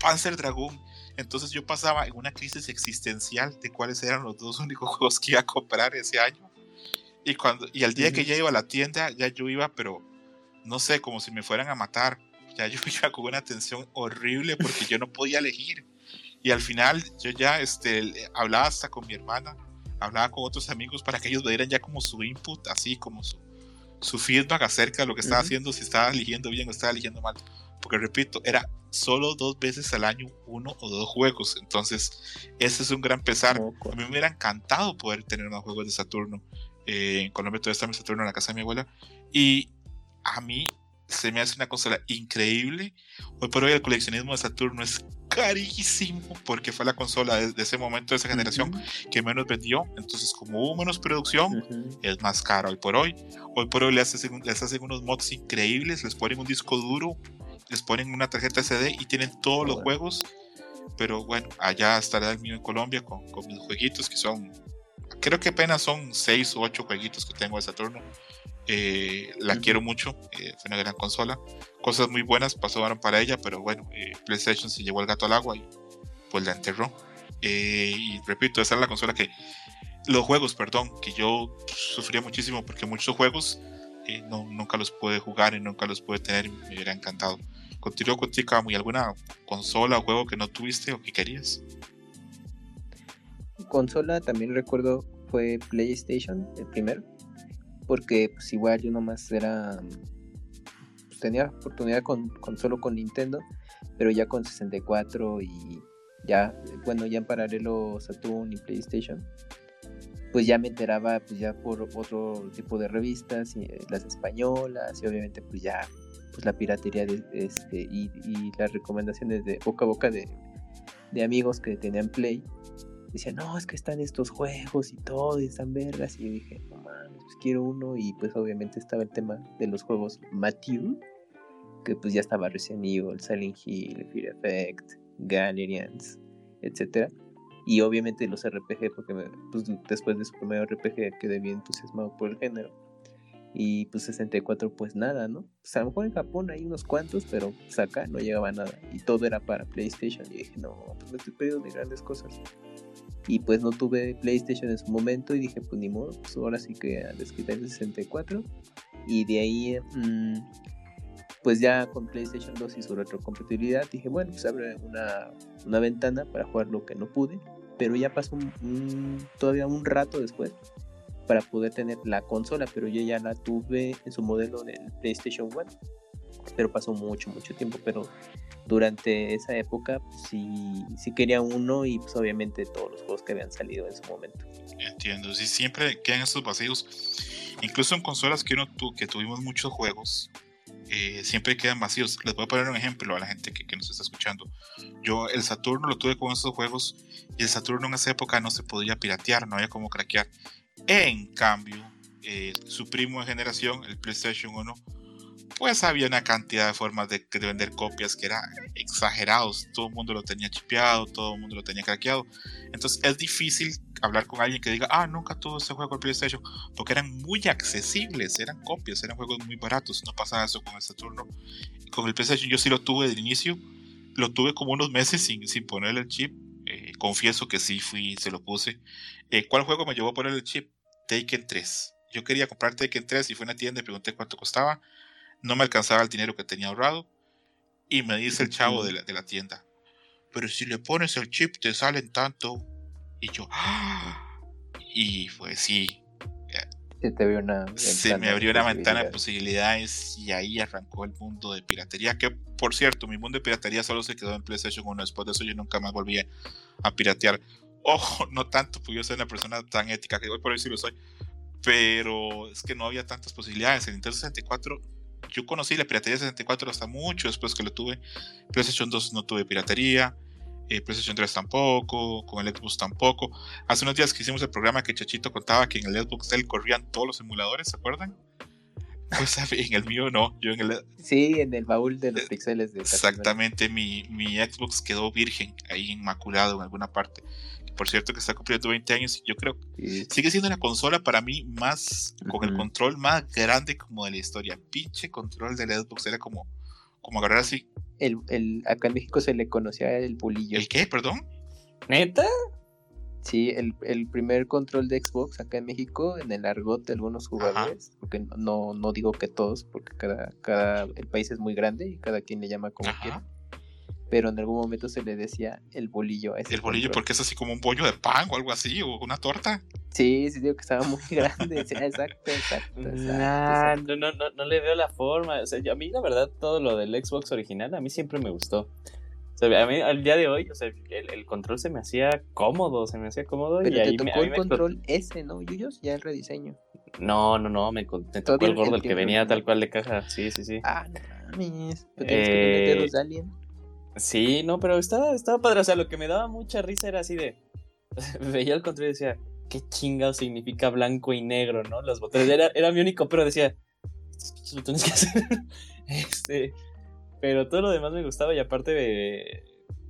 Panzer Dragon entonces yo pasaba en una crisis existencial de cuáles eran los dos [laughs] únicos juegos que iba a comprar ese año. Y, cuando, y al día que ya iba a la tienda, ya yo iba, pero no sé, como si me fueran a matar. Ya yo [laughs] iba con una tensión horrible porque yo no podía elegir. Y al final yo ya este, hablaba hasta con mi hermana, hablaba con otros amigos para que ellos me dieran ya como su input, así como su, su feedback acerca de lo que estaba haciendo, si estaba eligiendo bien o estaba eligiendo mal. Porque repito, era solo dos veces al año uno o dos juegos. Entonces, ese es un gran pesar. A mí me hubiera encantado poder tener más juegos de Saturno. Eh, en Colombia todavía está mi Saturno en la casa de mi abuela. Y a mí se me hace una consola increíble. Hoy por hoy el coleccionismo de Saturno es carísimo porque fue la consola de, ese momento, de esa generación, que menos vendió. Entonces, como hubo menos producción, es más caro hoy por hoy. Hoy por hoy les hacen, les hacen unos mods increíbles, les ponen un disco duro les ponen una tarjeta CD y tienen todos los juegos. Pero bueno, allá estará el mío en Colombia con, mis jueguitos que son, creo que apenas son 6 o 8 jueguitos que tengo de Saturno. Eh, la quiero mucho, eh, fue una gran consola. Cosas muy buenas pasaron para ella, pero bueno, eh, PlayStation se llevó el gato al agua y pues la enterró. y repito, esa es la consola que. Los juegos, perdón, que yo sufría muchísimo porque muchos juegos no, nunca los pude jugar y nunca los pude tener y me hubiera encantado. Continúo contigo, ¿hay alguna consola o juego que no tuviste o que querías? Consola también recuerdo fue PlayStation, el primero porque pues igual yo nomás era pues, tenía oportunidad con, solo con Nintendo pero ya con 64 y ya bueno ya en paralelo Saturn y PlayStation pues ya me enteraba pues ya por otro tipo de revistas y, eh, las españolas y obviamente pues ya pues la piratería de, este y, las recomendaciones de boca a boca de, de amigos que tenían Play decían no es que están estos juegos y todo y están vergas y yo dije no pues quiero uno y pues obviamente estaba el tema de los juegos Matthew, que pues ya estaba Resident Evil, Silent Hill, Fear Effect, Galerians, etcétera. Y obviamente los RPG, porque pues, después de su primer RPG quedé bien entusiasmado por el género. Y pues 64 pues nada, ¿no? Pues a lo mejor en Japón hay unos cuantos, pero pues acá no llegaba nada. Y todo era para PlayStation. Y dije, no, pues me estoy perdiendo de grandes cosas y pues no tuve PlayStation en su momento y dije pues ni modo, pues ahora sí que a desquitar el 64 y de ahí mm, pues ya con PlayStation 2 y su retrocompatibilidad dije bueno pues abre una, una ventana para jugar lo que no pude pero ya pasó todavía un rato después para poder tener la consola pero yo ya la tuve en su modelo del PlayStation 1 pero pasó mucho mucho tiempo pero durante esa época pues, sí, sí quería uno y pues obviamente todos los juegos que habían salido en su momento. Entiendo, sí, siempre quedan estos vacíos. Incluso en consolas que, uno que tuvimos muchos juegos, eh, siempre quedan vacíos. Les voy a poner un ejemplo a la gente que, que, nos está escuchando. Yo el Saturno lo tuve con esos juegos y el Saturno en esa época no se podía piratear, no había como craquear. En cambio, eh, su primo de generación, el PlayStation 1, pues había una cantidad de formas de, vender copias que eran exagerados. Todo el mundo lo tenía chipeado, todo el mundo lo tenía craqueado. Entonces es difícil hablar con alguien que diga, ah, nunca tuvo ese juego en PlayStation, porque eran muy accesibles, eran copias, eran juegos muy baratos. No pasaba eso con el Saturno. Con el PlayStation yo sí lo tuve de inicio, lo tuve como unos meses sin, sin ponerle el chip. Confieso que sí fui, se lo puse. Eh, ¿Cuál juego me llevó a poner el chip? Taken 3. Yo quería comprar Taken 3 y fui a una tienda y pregunté cuánto costaba no me alcanzaba el dinero que tenía ahorrado. Y me dice el chavo de la, tienda, pero si le pones el chip te salen tanto. Y yo, ¡Ah! y pues sí. Te abrió una Se me abrió una ventana de posibilidades y ahí arrancó el mundo de piratería. Que por cierto, mi mundo de piratería solo se quedó en PlayStation 1. Después de eso yo nunca más volví a piratear. Ojo, [laughs] no tanto, porque yo soy una persona tan ética que hoy por hoy sí lo soy. Pero es que no había tantas posibilidades. En Nintendo 64 yo conocí la piratería 64 hasta mucho después que lo tuve. PlayStation 2 no tuve piratería. Eh, PlayStation 3 tampoco, con el Xbox tampoco. Hace unos días que hicimos el programa que Chachito contaba que en el Xbox él corrían todos los emuladores, ¿se acuerdan? [laughs] Pues en el mío no, yo en el... Sí, en el baúl de los eh, pixeles de Exactamente, mi, mi Xbox quedó virgen, ahí inmaculado en alguna parte por cierto que está cumpliendo 20 años y yo creo que sigue siendo una consola para mí más con el control más grande como de la historia. Pinche control de la Xbox era como, como agarrar así. El, el, acá en México se le conocía el bulillo. ¿El qué? Perdón. ¿Neta? Sí, el, el, primer control de Xbox acá en México, en el argot de algunos jugadores, porque no, no digo que todos, porque cada, cada, el país es muy grande y cada quien le llama como quiere pero en algún momento se le decía el bolillo a ese El bolillo porque es así como un bollo de pan o algo así, o una torta. Sí, sí, digo que estaba muy [laughs] grande. exacto, exacto. no, no, no, no le veo la forma. O sea, a mí la verdad todo lo del Xbox original a mí siempre me gustó. O sea, a mí al día de hoy, o sea, el, control se me hacía cómodo, se me hacía cómodo Pero y ahí tocó el control S, ¿no, Yuyos? Ya el rediseño. No, no, no, me, tocó el gordo, el, que venía tal cual de caja. Sí, sí, sí. Ah, no mames. Pero tienes que eh, los Alien. Sí, no, pero estaba, estaba padre. O sea, lo que me daba mucha risa era así de. [laughs] Veía el control y decía, ¿qué chingado significa blanco y negro, no? Los botones. Era, era mi único, pero decía, estos botones que hacer. [laughs] este. Pero todo lo demás me gustaba y aparte de.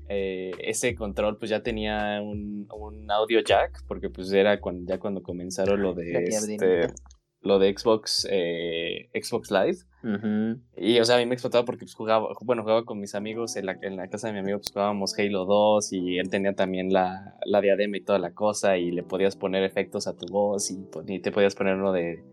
Eh, ese control pues ya tenía un, un, audio jack porque pues era cuando, ya cuando comenzaron lo de este, lo de Xbox, eh, Xbox Live. Y, o sea, a mí me explotaba porque pues, jugaba, bueno, jugaba con mis amigos en la, en la casa de mi amigo, pues jugábamos Halo 2 y él tenía también la, la diadema y toda la cosa y le podías poner efectos a tu voz y, y te podías poner uno de,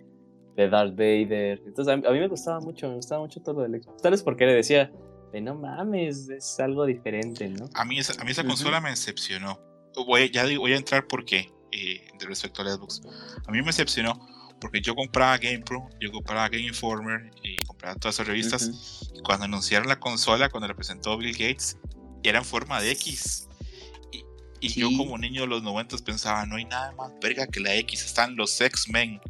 de Darth Vader. Entonces, a mí, me gustaba mucho, me gustaba mucho todo lo del Xbox. Tal vez porque le decía, de no mames, es algo diferente, ¿no? A mí esa, a mí esa consola me decepcionó. Voy, ya voy a entrar porque, eh, de respecto al Xbox. A mí me decepcionó porque yo compraba GamePro, yo compraba Game Informer y compraba todas esas revistas. Y cuando anunciaron la consola, cuando la presentó Bill Gates, era en forma de X. Y, y yo como niño de los 90 pensaba, no hay nada más verga que la X, están los X-Men,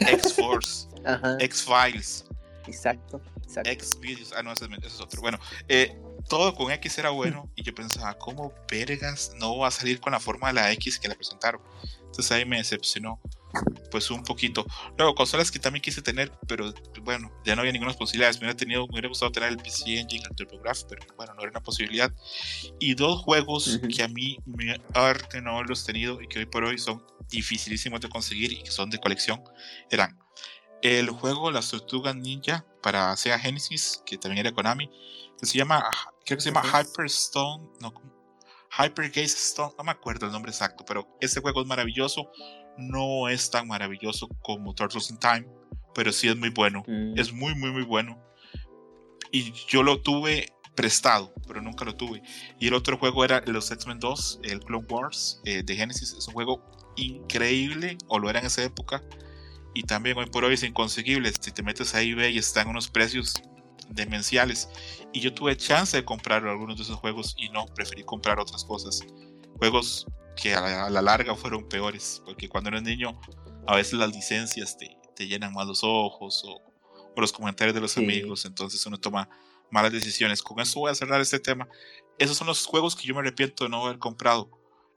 X-Force, [laughs] X-Files. Exacto. X-Videos, ah no, ese, es otro. Bueno, eh, todo con X era bueno [laughs] y yo pensaba, ¿cómo vergas no va a salir con la forma de la X que la presentaron? Entonces ahí me decepcionó pues un poquito. Luego, consolas que también quise tener, pero bueno, ya no había ninguna posibilidad. Me hubiera, tenido, me hubiera gustado tener el PC Engine, el TurboGrafx, pero bueno, no era una posibilidad. Y dos juegos que a mí me arte no haberlos tenido y que hoy por hoy son dificilísimos de conseguir y que son de colección eran el juego Las Tortugas Ninja para Sega Genesis, que también era Konami, que se llama, creo que se llama Hyperstone, no, Hypergaze Stone, no me acuerdo el nombre exacto, pero este juego es maravilloso. No es tan maravilloso como Turtles in Time, pero sí es muy bueno. Mm. Es muy, muy, muy bueno. Y yo lo tuve prestado, pero nunca lo tuve. Y el otro juego era los X-Men 2, el Clone Wars eh, de Genesis. Es un juego increíble, o lo era en esa época. Y también hoy por hoy es inconseguible. Si te metes ahí ve y están unos precios demenciales. Y yo tuve chance de comprar algunos de esos juegos y no, preferí comprar otras cosas. Juegos que a la, larga fueron peores, porque cuando eres niño a veces las licencias te, te llenan más los ojos o, o, los comentarios de los amigos, entonces uno toma malas decisiones. Con eso voy a cerrar este tema. Esos son los juegos que yo me arrepiento de no haber comprado.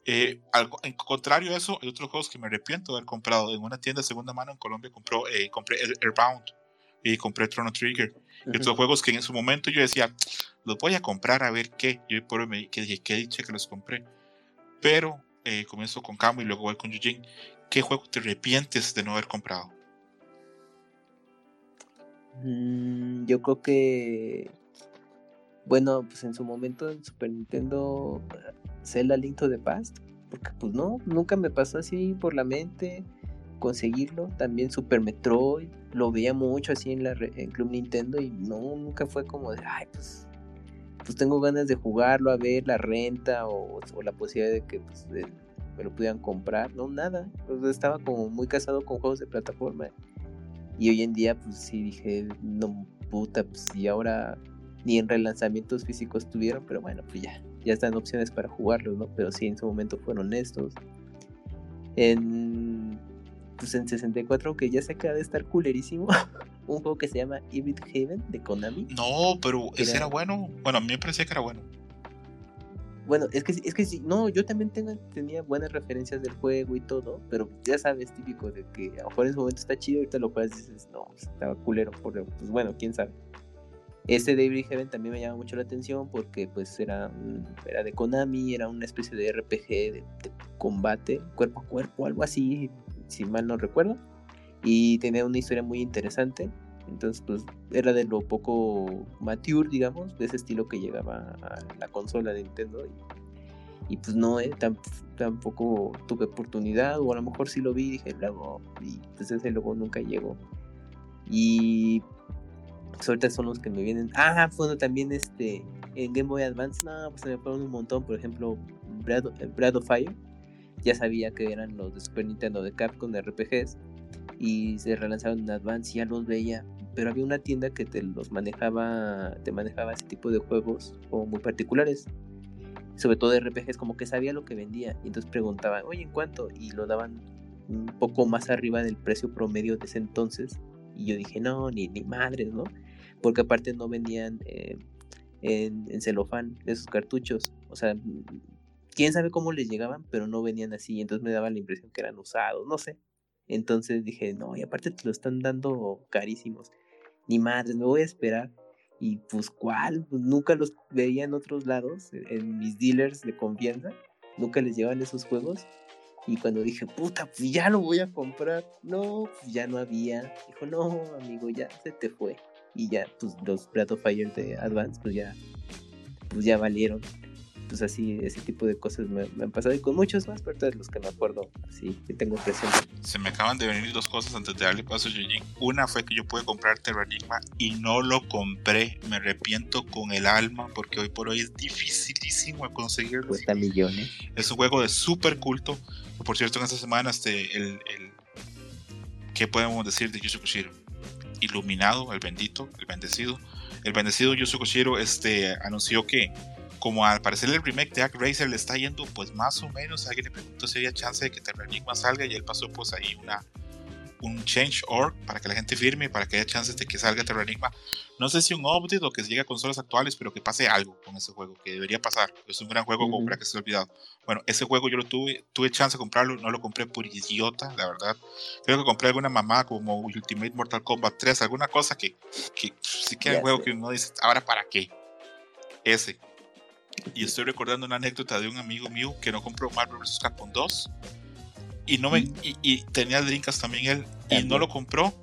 Eh, en contrario a eso, hay otros juegos que me arrepiento de haber comprado. En una tienda de segunda mano en Colombia compró, eh, compré Airbound y compré Chrono Trigger. Y otros juegos que en su momento yo decía, los voy a comprar a ver qué. Yo por me que dije, qué dicha que los compré. Pero eh, comienzo con Camo y luego voy con Yujin. ¿Qué juego te arrepientes de no haber comprado? Mm, yo creo que. Bueno, pues en su momento en Super Nintendo, Zelda Link to the Past. Porque pues no, nunca me pasó así por la mente conseguirlo. También Super Metroid, lo veía mucho así en la en Club Nintendo y no, nunca fue como de, ay, pues, pues tengo ganas de jugarlo, a ver la renta o, la posibilidad de que pues, me lo pudieran comprar. No, nada. Estaba como muy casado con juegos de plataforma. Y hoy en día, pues sí dije, no, puta, pues y ahora ni en relanzamientos físicos tuvieron, pero bueno, pues ya, ya están opciones para jugarlos, ¿no? Pero sí, en su momento fueron estos. En pues en 64, que ya se acaba de estar culerísimo, [laughs] un juego que se llama Evil Haven de Konami. No, pero ese era... bueno. Bueno, a mí me parecía que era bueno. Bueno, es que, es que sí, no, yo también tengo, tenía buenas referencias del juego y todo, pero ya sabes, típico de que a lo mejor en ese momento está chido, y ahorita lo juegas y dices, no, pues, estaba culero, pues bueno, quién sabe. Este David Heaven también me llama mucho la atención porque pues era, era de Konami, era una especie de RPG de, de, combate, cuerpo a cuerpo, algo así, si mal no recuerdo. Y tenía una historia muy interesante. Entonces, pues era de lo poco mature, digamos, de ese estilo que llegaba a la consola de Nintendo. Y, pues no, eh, tampoco tuve oportunidad, o a lo mejor sí lo vi, dije luego, y pues ese luego nunca llegó. Y pues ahorita son los que me vienen. Ah, bueno, también este, en Game Boy Advance, no, pues se me fueron un montón, por ejemplo, Brad, Brad of Fire ya sabía que eran los de Super Nintendo de Capcom de RPGs y se relanzaron en Advance y ya los veía. Pero había una tienda que te los manejaba te manejaba ese tipo de juegos como muy particulares. Sobre todo RPGs como que sabía lo que vendía. Y entonces preguntaba oye en cuánto y lo daban un poco más arriba del precio promedio de ese entonces. Y yo dije no ni ni madres no porque aparte no vendían eh, en, en celofán esos cartuchos. O sea quién sabe cómo les llegaban, pero no venían así, entonces me daba la impresión que eran usados, no sé. Entonces dije, no, y aparte te lo están dando carísimos. Ni madre, me voy a esperar. Y pues, ¿cuál? Pues, nunca los veía en otros lados, en mis dealers de confianza. Nunca les llevaban esos juegos. Y cuando dije, puta, pues ya lo voy a comprar, no, pues ya no había. Dijo, no, amigo, ya se te fue. Y ya, pues los Breath of Fire de Advance, pues ya, pues ya valieron pues así, ese tipo de cosas me, han pasado y con muchos más, pero todos los que me acuerdo, así que tengo presente. Se me acaban de venir dos cosas antes de darle paso a Yujin. Una fue que yo pude comprar Terranigma y no lo compré. Me arrepiento con el alma porque hoy por hoy es dificilísimo conseguirlo. Cuesta millones. Es un juego de súper culto. Por cierto, en esta semana, este, el, el ¿qué podemos decir de Yusuke Koshiro? Iluminado, el bendito, el bendecido. El bendecido Yusuke Koshiro este, anunció que como al parecer el remake de Racer le está yendo pues más o menos, alguien le preguntó si había chance de que Terranigma salga y él pasó pues ahí una un change org para que la gente firme, para que haya chances de que salga Terranigma. No sé si un update o que llegue a consolas actuales, pero que pase algo con ese juego, que debería pasar. Es un gran juego como para que se olvidado. Bueno, ese juego yo lo tuve, tuve chance de comprarlo, no lo compré por idiota, la verdad. Creo que compré alguna mamá como Ultimate Mortal Kombat 3, alguna cosa que, que sí que es un juego que uno dice, ahora para qué. Ese, y estoy recordando una anécdota de un amigo mío que no compró Marvel vs. Capcom 2 y, no me, y, tenía Dreamcast también él y no lo compró,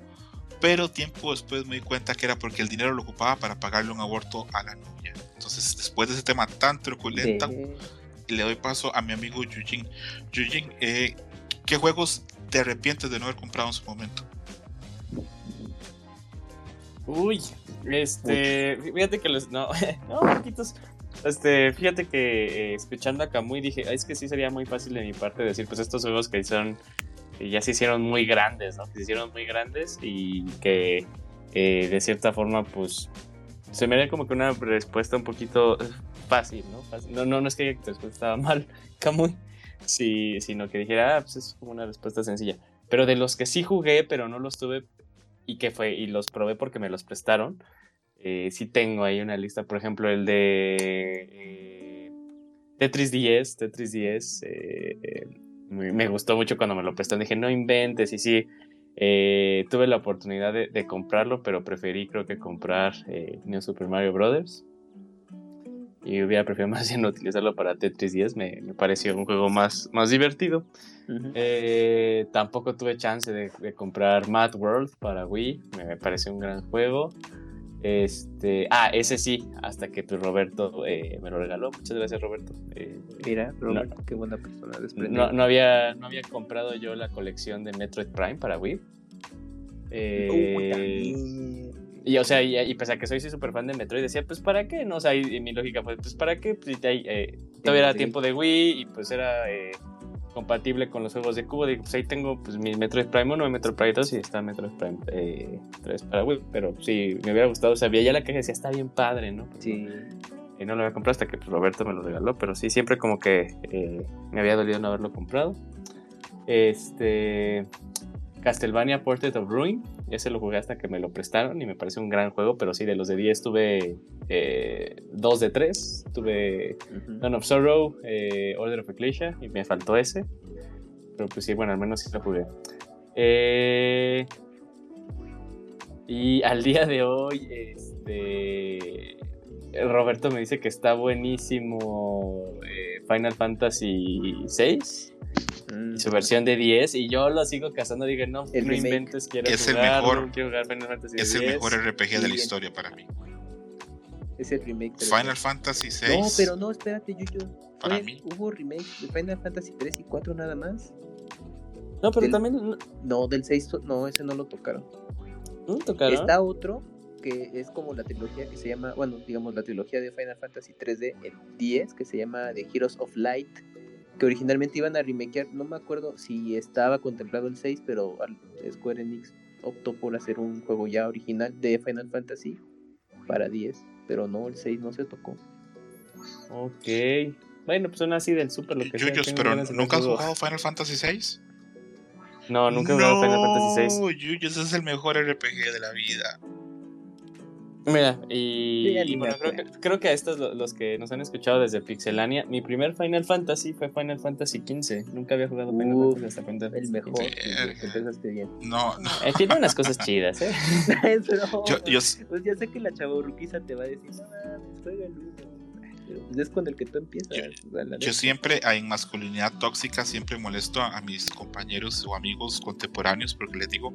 pero tiempo después me di cuenta que era porque el dinero lo ocupaba para pagarle un aborto a la novia. Entonces, después de ese tema tan truculento, le doy paso a mi amigo Yujin. Yujin, eh, ¿qué juegos te arrepientes de no haber comprado en su momento? Uy, este, fíjate que los, no, [laughs] no, poquitos, este, fíjate que eh, escuchando a Kamui dije, es que sí sería muy fácil de mi parte decir, pues estos juegos que son, ya se hicieron muy grandes, ¿no? Que se hicieron muy grandes y que eh, de cierta forma, pues, se me da como que una respuesta un poquito fácil, ¿no? No, no, no es que la respuesta mal, [laughs] Kamui, sí, sino que dijera, ah, pues es como una respuesta sencilla. Pero de los que sí jugué, pero no los tuve y que fue, y los probé porque me los prestaron, eh, sí tengo ahí una lista, por ejemplo, el de eh, Tetris 10, Tetris 10, eh, me, gustó mucho cuando me lo prestaron, dije, no inventes, y sí, tuve la oportunidad de, comprarlo, pero preferí creo que comprar New Super Mario Brothers. Y hubiera preferido [laughs] más bien utilizarlo para Tetris 10, me, pareció un juego más, más divertido. tampoco tuve chance de, de, comprar Mad World para Wii, me pareció un gran juego. Este, ah, ese sí, hasta que tu Roberto eh, me lo regaló. Muchas gracias, Roberto. Eh, Mira, Roberto, qué buena persona. No, no, había, no había comprado yo la colección de Metroid Prime para Wii. Eh, y o sea, y, pese a que soy súper fan de Metroid, decía, pues para qué, ¿no? O sea, y, mi lógica fue, pues para qué, pues, todavía era tiempo de Wii y pues era compatible con los juegos de cubo. Digo, pues ahí tengo pues, mi Metroid Prime 1, mi Metroid Prime 2 y está Metroid Prime 3 eh, para Wii. Pero sí, me hubiera gustado. Sabía ya la caja decía, está bien padre, ¿no? Sí. Y no lo había comprado hasta que pues, Roberto me lo regaló. Pero sí, siempre como que eh, me había dolido no haberlo comprado. Este. Castlevania Portrait of Ruin. Ese lo jugué hasta que me lo prestaron y me parece un gran juego. Pero sí, de los de 10 tuve eh, 2 de 3. Tuve Dawn of Sorrow, eh, Order of Ecclesia y me faltó ese. Pero pues sí, bueno, al menos sí lo jugué. Eh, y al día de hoy, este. Roberto me dice que está buenísimo eh, Final Fantasy VI su versión de 10 y yo lo sigo cazando. Digo, no, no inventes, quiero es el mejor, Es el mejor RPG de la historia para mí. Es el remake. Final Fantasy 6. No, pero no, espérate, Yuyo. Para mí. Hubo remake de Final Fantasy 3 y 4 nada más. No, pero también. No, del 6, no, ese no lo tocaron. ¿No tocaron? Está otro que es como la trilogía que se llama, bueno, digamos la trilogía de Final Fantasy 3D, el 10, que se llama The Heroes of Light que originalmente iban a remakear, no me acuerdo si estaba contemplado el 6, pero Square Enix optó por hacer un juego ya original de Final Fantasy para 10, pero no, el 6 no se tocó. Ok. Bueno, pues son así del super lo que Yuyos, pero ¿nunca has jugado Final Fantasy 6? No, nunca he jugado Final Fantasy 6. Yuyos es el mejor RPG de la vida. Mira, y, bueno, creo que, a estos los que nos han escuchado desde Pixelania, mi primer Final Fantasy fue Final Fantasy XV. Nunca había jugado Final Fantasy hasta Final El mejor, empezaste bien. No, no. Eh, tiene unas cosas chidas, ¿eh? [laughs] yo, yo... Pues ya sé que la chavorruquiza te va a decir, no, juega el uno. Pero es con el que tú empiezas. Yo, siempre, en masculinidad tóxica, siempre molesto a, mis compañeros o amigos contemporáneos porque les digo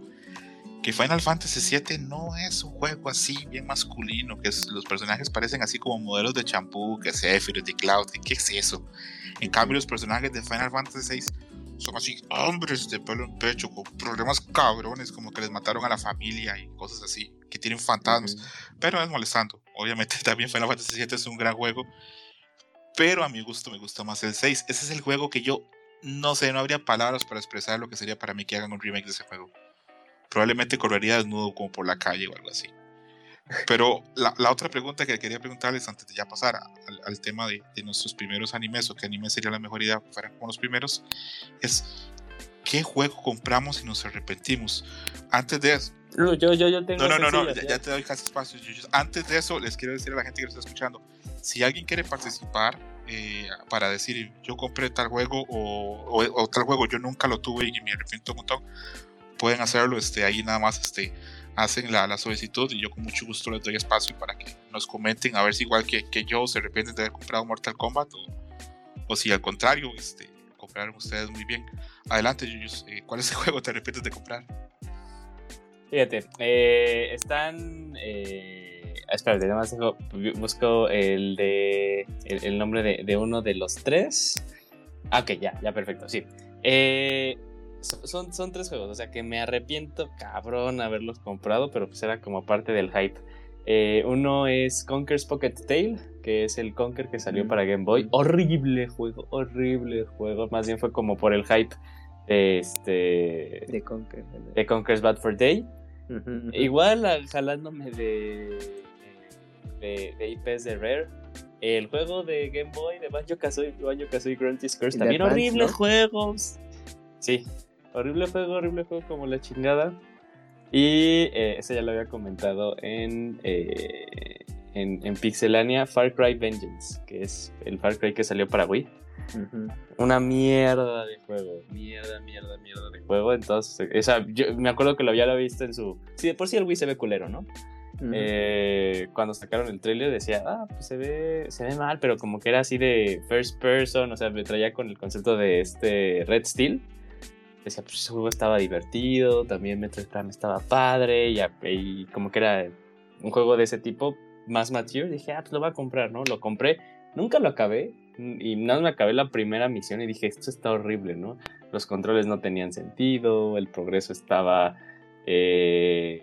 que Final Fantasy VII no es un juego así bien masculino, que los personajes parecen así como modelos de champú, que Sephiroth y Cloud, ¿qué es eso? En cambio, los personajes de Final Fantasy VI son así hombres de pelo en pecho, con problemas cabrones, como que les mataron a la familia y cosas así, que tienen fantasmas. Pero es molestando. Obviamente [laughs] también Final Fantasy VII es un gran juego. Pero a mi gusto me gusta más el 6. Ese es el juego que yo no sé, no habría palabras para expresar lo que sería para mí que hagan un remake de ese juego. Probablemente correría desnudo como por la calle o algo así. Pero la, la, otra pregunta que quería preguntarles antes de ya pasar al, al tema de, de, nuestros primeros animes o qué anime sería la mejor idea fueran como los primeros es ¿qué juego compramos y nos arrepentimos? Antes de eso... No, yo, yo, yo tengo no, no, no, ya, ya, te doy casi espacio. Antes de eso, les quiero decir a la gente que lo está escuchando, si alguien quiere participar eh, para decir yo compré tal juego o, o, o, tal juego yo nunca lo tuve y me arrepiento un montón, pueden hacerlo este, ahí nada más este, hacen la, la, solicitud y yo con mucho gusto les doy espacio para que nos comenten a ver si igual que, que yo se arrepienten de haber comprado Mortal Kombat o, o si al contrario este, compraron ustedes muy bien. Adelante, Yuyus, eh, ¿cuál es el [laughs] juego que te arrepientes de comprar? Fíjate, eh, están... Eh, espérate, nada más busco el de el, nombre de, de, uno de los tres. Ah, ok, ya, ya, perfecto, sí. Eh, son, son tres juegos, o sea que me arrepiento cabrón haberlos comprado, pero pues era como parte del hype. Eh, uno es Conker's Pocket Tale, que es el Conker que salió para Game Boy. Horrible juego, horrible juego. Más bien fue como por el hype de este. De Conker. De Conker's Bad for Day. Uh -huh. Igual jalándome de, de, de IPs de Rare. El juego de Game Boy de Banjo Kazooie, Banjo Kazooie Grunty's Curse. También horribles ¿no? juegos. Sí, Horrible juego, horrible juego como la chingada. Y eh, ese ya lo había comentado en, eh, en, en, Pixelania, Far Cry Vengeance, que es el Far Cry que salió para Wii. Uh -huh. Una mierda de juego, mierda, mierda, mierda de juego. Entonces, o sea, yo me acuerdo que lo había visto en su... Sí, de por sí el Wii se ve culero, ¿no? Uh -huh. eh, cuando sacaron el trailer decía, ah, pues se ve, se ve mal, pero como que era así de first person, o sea, me traía con el concepto de este Red Steel decía, pues ese juego estaba divertido, también Metroid Prime estaba padre, y, como que era un juego de ese tipo, más mature, dije, ah, pues lo voy a comprar, ¿no? Lo compré, nunca lo acabé, y nada me acabé la primera misión y dije, esto está horrible, ¿no? Los controles no tenían sentido, el progreso estaba eh,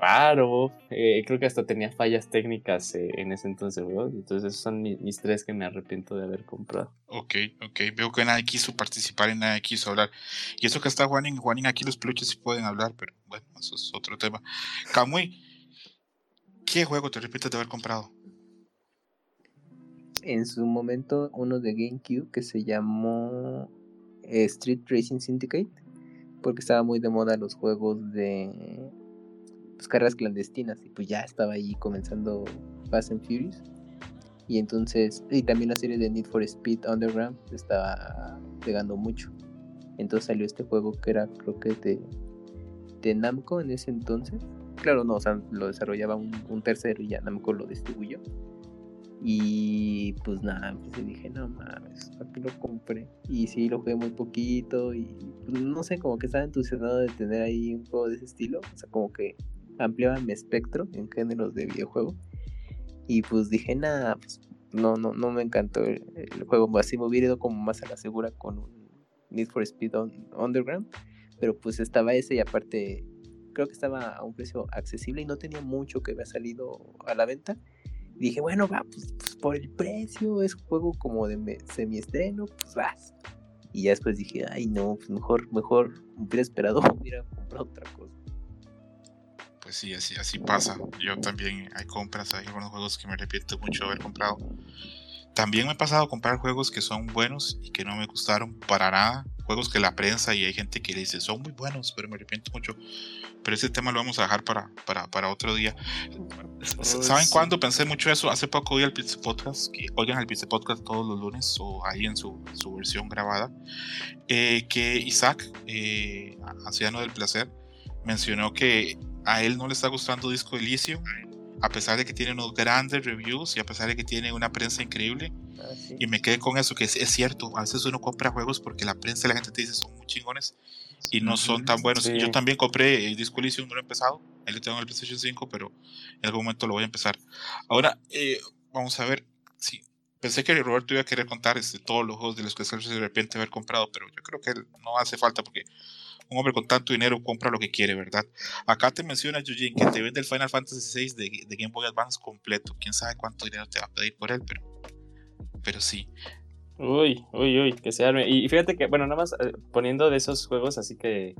raro, eh, creo que hasta tenía fallas técnicas eh, en ese entonces, ¿no? Entonces esos son mi, mis tres que me arrepiento de haber comprado. Ok, ok, veo que nadie quiso participar y nadie quiso hablar. Y eso que está Juanín, Juanín aquí los peluches sí pueden hablar, pero bueno, eso es otro tema. Kamui, ¿qué juego te arrepientes de haber comprado? En su momento uno de GameCube que se llamó eh, Street Racing Syndicate, porque estaba muy de moda los juegos de pues, carreras clandestinas y pues ya estaba ahí comenzando Fast and Furious. Y entonces y también la serie de Need for Speed Underground estaba pegando mucho. Entonces salió este juego que era creo que de, de Namco en ese entonces. Claro no o sea lo desarrollaba un, un tercero y ya Namco lo distribuyó. Y pues nada, pues dije, no mames, aquí lo compré. Y sí, lo jugué muy poquito y pues, no sé, como que estaba entusiasmado de tener ahí un juego de ese estilo. O sea, como que ampliaba mi espectro en géneros de videojuego. Y pues dije, nada, pues no, no, no me encantó el, juego. Así me hubiera ido como más a la segura con un Need for Speed Underground. Pero pues estaba ese y aparte creo que estaba a un precio accesible y no tenía mucho que había salido a la venta. Y dije, bueno, va, pues, pues, por el precio, es un juego como de semiestreno, pues vas. Y ya después dije, ay no, pues mejor, mejor hubiera esperado, [laughs] hubiera comprado otra cosa. Pues sí, así, así pasa. Yo también hay compras, hay algunos juegos que me arrepiento mucho de haber comprado. También me ha pasado a comprar juegos que son buenos y que no me gustaron para nada. Juegos que la prensa y hay gente que le dice son muy buenos, pero me arrepiento mucho. Pero ese tema lo vamos a dejar para, para, para otro día. Oh, ¿Saben sí. cuándo pensé mucho eso? Hace poco oí al Pizza Podcast, que oigan al Pizza Podcast todos los lunes o ahí en su, su versión grabada, eh, que Isaac, eh, anciano del placer, mencionó que a él no le está gustando Disco Elysium a pesar de que tiene unos grandes reviews y a pesar de que tiene una prensa increíble. Ah, sí. Y me quedé con eso, que es, es cierto, a veces uno compra juegos porque la prensa y la gente te dice son muy chingones y no son tan buenos. Sí. Yo también compré el Disco Elysium, no lo he empezado, ahí lo tengo en el PlayStation 5, pero en algún momento lo voy a empezar. Ahora, eh, vamos a ver, sí, pensé que Roberto iba a querer contar este, todos los juegos de los que de repente haber comprado, pero yo creo que no hace falta porque un hombre con tanto dinero compra lo que quiere, ¿verdad? Acá te menciona Yujin que te vende el Final Fantasy VI de, Game Boy Advance completo. Quién sabe cuánto dinero te va a pedir por él, pero, pero sí. Uy, uy, uy, que se arme. Y fíjate que, bueno, nada más eh, poniendo de esos juegos, así que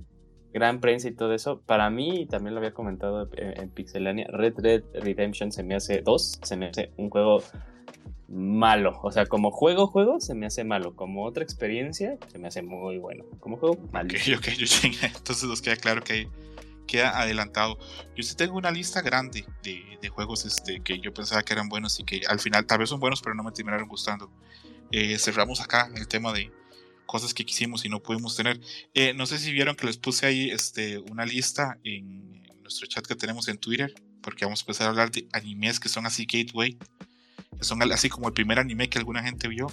gran prensa y todo eso, para mí, también lo había comentado en, en Pixelania, Red Dead Redemption se me hace dos, se me hace un juego malo. O sea, como juego, juego, se me hace malo. Como otra experiencia, se me hace muy bueno. Como juego, malo. Ok, ok, [laughs] Yujin, entonces nos queda claro que queda adelantado. Yo sí tengo una lista grande de, de juegos este, que yo pensaba que eran buenos y que al final tal vez son buenos, pero no me terminaron gustando. Eh, cerramos acá el tema de cosas que quisimos y no pudimos tener. Eh, no sé si vieron que les puse ahí este, una lista en, en nuestro chat que tenemos en Twitter, porque vamos a empezar a hablar de animes que son así gateway, que son así como el primer anime que alguna gente vio.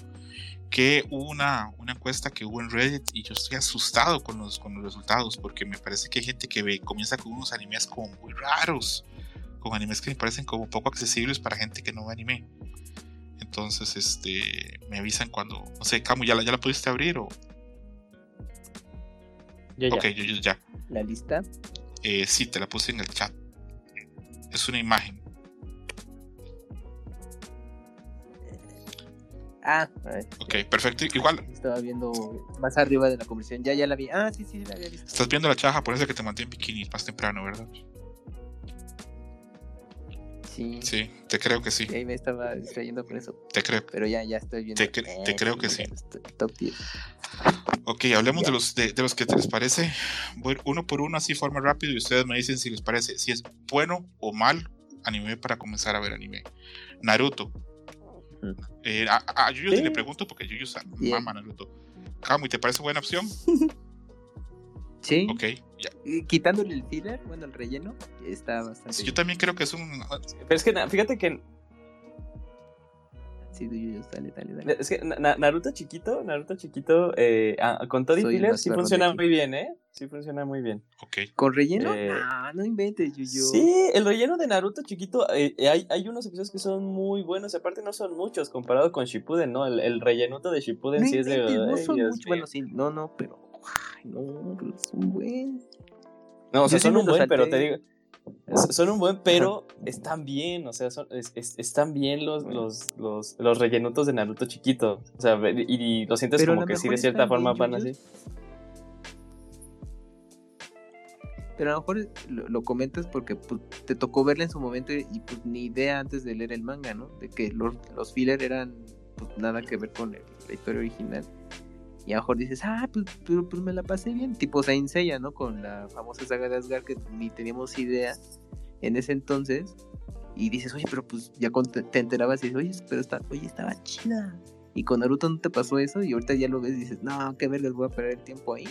Que hubo una, una encuesta que hubo en Reddit y yo estoy asustado con los, con los resultados, porque me parece que hay gente que ve, comienza con unos animes como muy raros, con animes que me parecen como poco accesibles para gente que no ve anime. Entonces, este, me avisan cuando, no sé, Camu, ¿ya la, ya la pudiste abrir o? Ya, ya. Ok, yo, yo ya. La lista. Eh, sí, te la puse en el chat. Es una imagen. Ah, Ok, perfecto. Igual, estaba viendo más arriba de la conversión. Ya, ya la vi. Ah, sí, sí, la había visto. estás viendo la chaja, por eso que te mandé en bikini más temprano, ¿verdad? Sí. Sí, te creo que sí, ahí me estaba distrayendo con eso. te creo. Pero ya, ya estoy viendo. Te cre- te creo que sí. Top 10. Ok, hablemos de los, de, de los que te les parece. Voy uno por uno, así forma rápido, y ustedes me dicen si les parece, si es bueno o mal anime para comenzar a ver anime. Naruto. Eh, a, a Yuyu Sí. le pregunto porque Yuyu sa- Bien. mama Naruto. Camu, ¿y te parece buena opción? [laughs] Sí. Ok, ya. Quitándole el filler, bueno, el relleno, está bastante. Sí, yo también creo que es un. Pero es que fíjate que Sí, Yuyos, dale, dale, dale. Es que Na- Na- Naruto chiquito, Naruto chiquito, eh, ah, con todo y filler sí funciona muy bien, ¿eh? Sí funciona muy bien. Ok, ¿Con relleno? Eh, no, no inventes, Yuyo. Sí, el relleno de Naruto chiquito, eh, eh, hay, hay unos episodios que son muy buenos, aparte no son muchos comparado con Shippuden, ¿no? El, el rellenuto de Shippuden No sí es de... no son muchos. Bueno, sí, no, no, pero. Ay, no, pero es un buen. No, o sea, Yo son un buen, pero te digo... Son un buen, pero están bien, o sea, son, es- es- están bien los, los, los, los rellenutos de Naruto chiquito. O sea, y, y lo sientes Pero como que sí, de cierta forma van así. Pero a lo mejor lo, lo comentas porque pues, te tocó verla en su momento y pues ni idea antes de leer el manga, ¿no? De que los, los filler eran pues nada que ver con el- la historia original. Y a lo mejor dices, ah, pues, pero, pues me la pasé bien. Tipo Saint Seiya, ¿no? Con la famosa saga de Asgard que ni teníamos idea en ese entonces. Y dices, oye, pero pues ya te enterabas y dices, oye, pero está, oye, estaba chida. Y con Naruto no te pasó eso y ahorita ya lo ves y dices, no, qué vergas, voy a perder el tiempo ahí.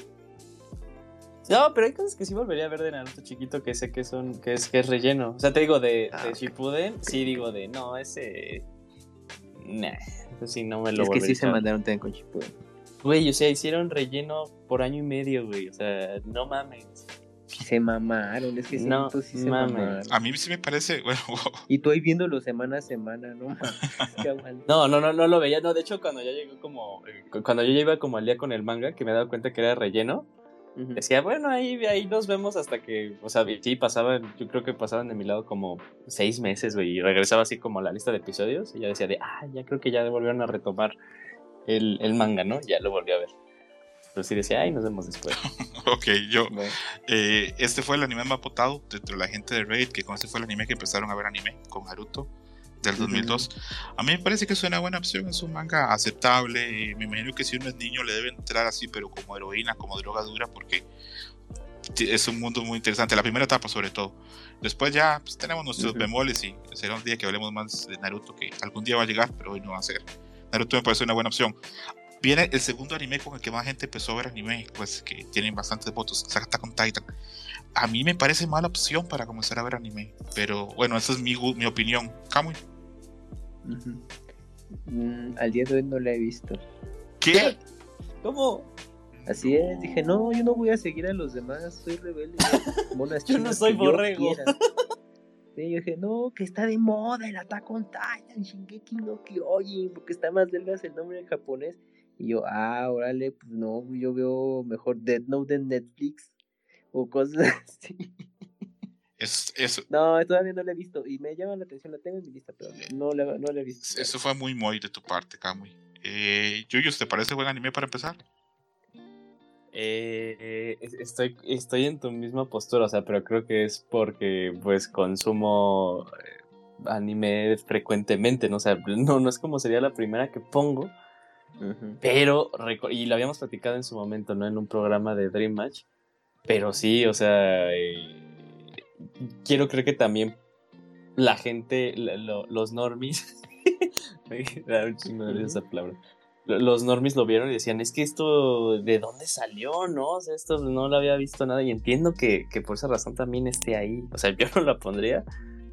No, pero hay cosas que sí volvería a ver de Naruto chiquito que sé que son, que es, que es relleno. O sea, te digo, de, Ah, de ok. Shippuden, sí digo de, no, ese... Nah, eso sí no me lo es que sí se mandaron también con Shippuden. Güey, o sea, hicieron relleno por año y medio, güey. O sea, no mames. Se mamaron, es que sí, No tú sí se mames. mamaron. a mí sí me parece. [laughs] Bueno, Y tú ahí viéndolo semana a semana, no mames. No, no, no, no lo veía. No, de hecho, cuando ya llegó como. eh, cu- Cuando yo ya iba como al día con el manga, que me he dado cuenta que era relleno, Decía, bueno, ahí, ahí nos vemos hasta que. O sea, sí, pasaban. Yo creo que pasaban de mi lado como seis meses, güey. Y regresaba así como a la lista de episodios. Y ya decía de, ah, ya creo que ya volvieron a retomar el, el manga, ¿no? Ya lo volví a ver. Pero sí decía, ay, nos vemos después. [laughs] ok, yo. Bueno, eh, este fue el anime más votado dentro de la gente de Reddit, que con este fue el anime que empezaron a ver anime con Naruto del Ujú. 2002. A mí me parece que es una buena opción, es un manga aceptable. me imagino que si uno es niño le debe entrar así, pero como heroína, como droga dura, porque es un mundo muy interesante. La primera etapa, sobre todo. Después ya pues, tenemos nuestros Ujú. bemoles y será un día que hablemos más de Naruto, que algún día va a llegar, pero hoy no va a ser. Naruto me parece una buena opción. Viene el segundo anime con el que más gente empezó a ver anime, pues que tienen bastantes votos, Attack on Titan. a mí me parece mala opción para comenzar a ver anime. Pero bueno, esa es mi, mi opinión. Kamui. Mm, al día de hoy no la he visto. ¿Qué? ¿Cómo? Así es, dije, no, yo no voy a seguir a los demás, soy rebelde. [laughs] yo no soy borrego. Sí, yo dije, no, que está de moda el Attack on Titan, Shingeki no Kyojin, porque está más delgado el nombre en japonés. Y yo, ah, órale, pues no, yo veo mejor Dead Note en Netflix o cosas [laughs] así. Es, eso. No, todavía no la he visto y me llama la atención, la tengo en mi lista, pero no, la, no la he visto. Eso fue muy muy de tu parte, Kamui. Eh, Yuyos, ¿te parece buen anime para empezar? Eh, estoy, estoy en tu misma postura, o sea, pero creo que es porque pues consumo eh, anime frecuentemente, ¿no? O sea, no, no es como sería la primera que pongo, pero, y lo habíamos platicado en su momento, ¿no? En un programa de Dream Match, pero sí, o sea, eh, quiero creer que también la gente, los normies, [laughs] me da un chingo de esa palabra los normis lo vieron y decían, es que esto, ¿de dónde salió? ¿No? O sea, esto no lo había visto nada y entiendo que, por esa razón también esté ahí. O sea, [laughs] yo no la pondría,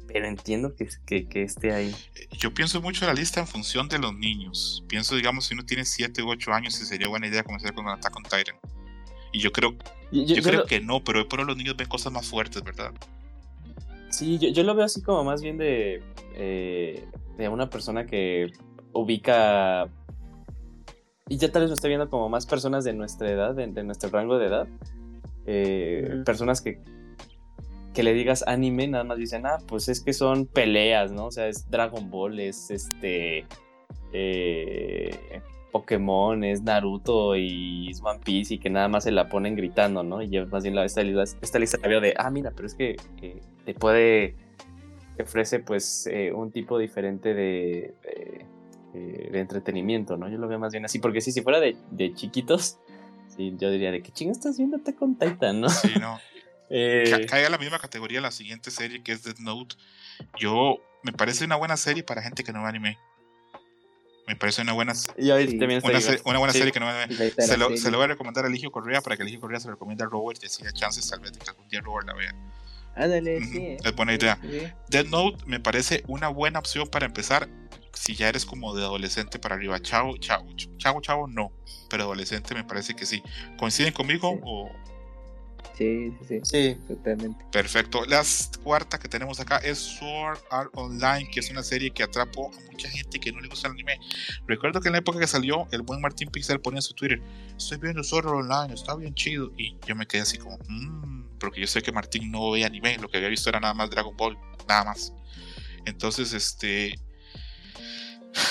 pero entiendo que, que, esté ahí. Yo pienso mucho la lista en función de los niños. Pienso, digamos, si uno tiene 7 u 8 años, sería buena idea comenzar con Attack on Titan. Y yo creo, yo, creo que no, pero por los niños ven cosas más fuertes, ¿verdad? Sí, yo, lo veo así como más bien de, eh, de una persona que ubica y ya tal vez lo estoy viendo como más personas de nuestra edad, de, nuestro rango de edad, eh, personas que, que le digas anime, nada más dicen, ah, pues es que son peleas, ¿no? O sea, es Dragon Ball, es este... Eh, Pokémon, es Naruto y es One Piece y que nada más se la ponen gritando, ¿no? Y yo más bien la, esta, esta lista la veo de, ah, mira, pero es que te puede, te ofrece pues eh, un tipo diferente de, eh, de entretenimiento, ¿no? Yo lo veo más bien así, porque si, si fuera de, de chiquitos, sí, yo diría de qué chingo estás viendo con Titan, ¿no? Sí, no. [laughs] eh, Cae a la misma categoría la siguiente serie que es Death Note. Yo, me parece una buena serie para gente que no ve anime. Me parece una buena, una, una, buena serie que no me se lo, se lo, voy a recomendar a Eligio Correa para que Eligio Correa se lo recomiende a Robert y así chances tal vez de que algún día Robert la vea. Ándale, sí. Es buena idea. Dead Note me parece una buena opción para empezar si ya eres como de adolescente para arriba, chavo, chavo, chavo, chavo, no, pero adolescente me parece que sí. ¿Coinciden conmigo sí. o...? Sí, sí, sí, totalmente. Perfecto. La cuarta que tenemos acá es Sword Art Online, que es una serie que atrapó a mucha gente que no le gusta el anime. Recuerdo que en la época que salió, el buen Martín Pixel ponía en su Twitter, estoy viendo Sword Art Online, está bien chido. Y yo me quedé así como, mmm, porque yo sé que Martín no veía anime, lo que había visto era nada más Dragon Ball, nada más. Entonces, este,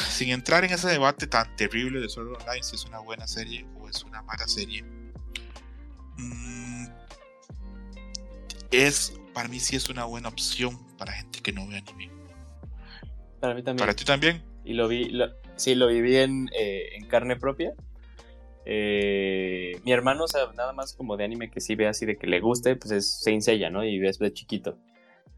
sin entrar en ese debate tan terrible de Sword Online, si es una buena serie o es una mala serie, mm, es, para mí sí es una buena opción para gente que no ve anime. Para mí también. ¿Para ti también? Y lo vi, sí, lo viví en, eh, en carne propia. Eh, mi hermano, o sea, nada más como de anime que sí ve así de que le guste, pues es Saint Seiya, ¿no? Y ves de chiquito.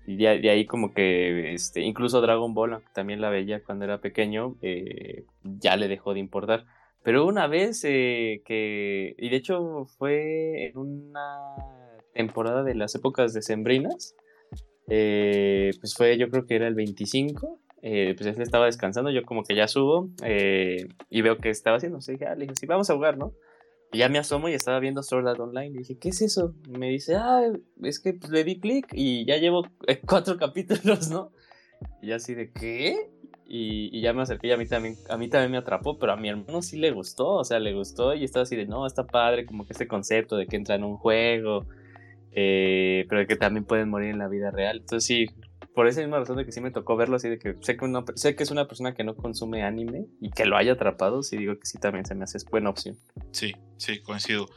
Y de, ahí como que este, incluso Dragon Ball, también la veía cuando era pequeño, eh, ya le dejó de importar. Pero una vez eh, que, y de hecho fue en una temporada de las épocas decembrinas, eh, pues fue yo creo que era el 25, pues él estaba descansando, yo como que ya subo y veo que estaba haciendo, así dije, ah, le dije, sí, vamos a jugar, ¿no? Y ya me asomo y estaba viendo Sword Art Online. Y dije, ¿qué es eso? me dice, ah, es que pues, le di clic y ya llevo eh, [laughs] cuatro capítulos, ¿no? Y así de, ¿qué? Y, ya me acerqué y a mí, también, a mí también me atrapó, pero a mi hermano sí le gustó, o sea, le gustó y estaba así de, no, está padre, como que este concepto de que entra en un juego, eh, pero que también pueden morir en la vida real. Entonces sí, por esa misma razón de que sí me tocó verlo así de que sé que, sé que es una persona que no consume anime y que lo haya atrapado, sí digo que sí también se me hace buena opción. Sí, sí, coincido.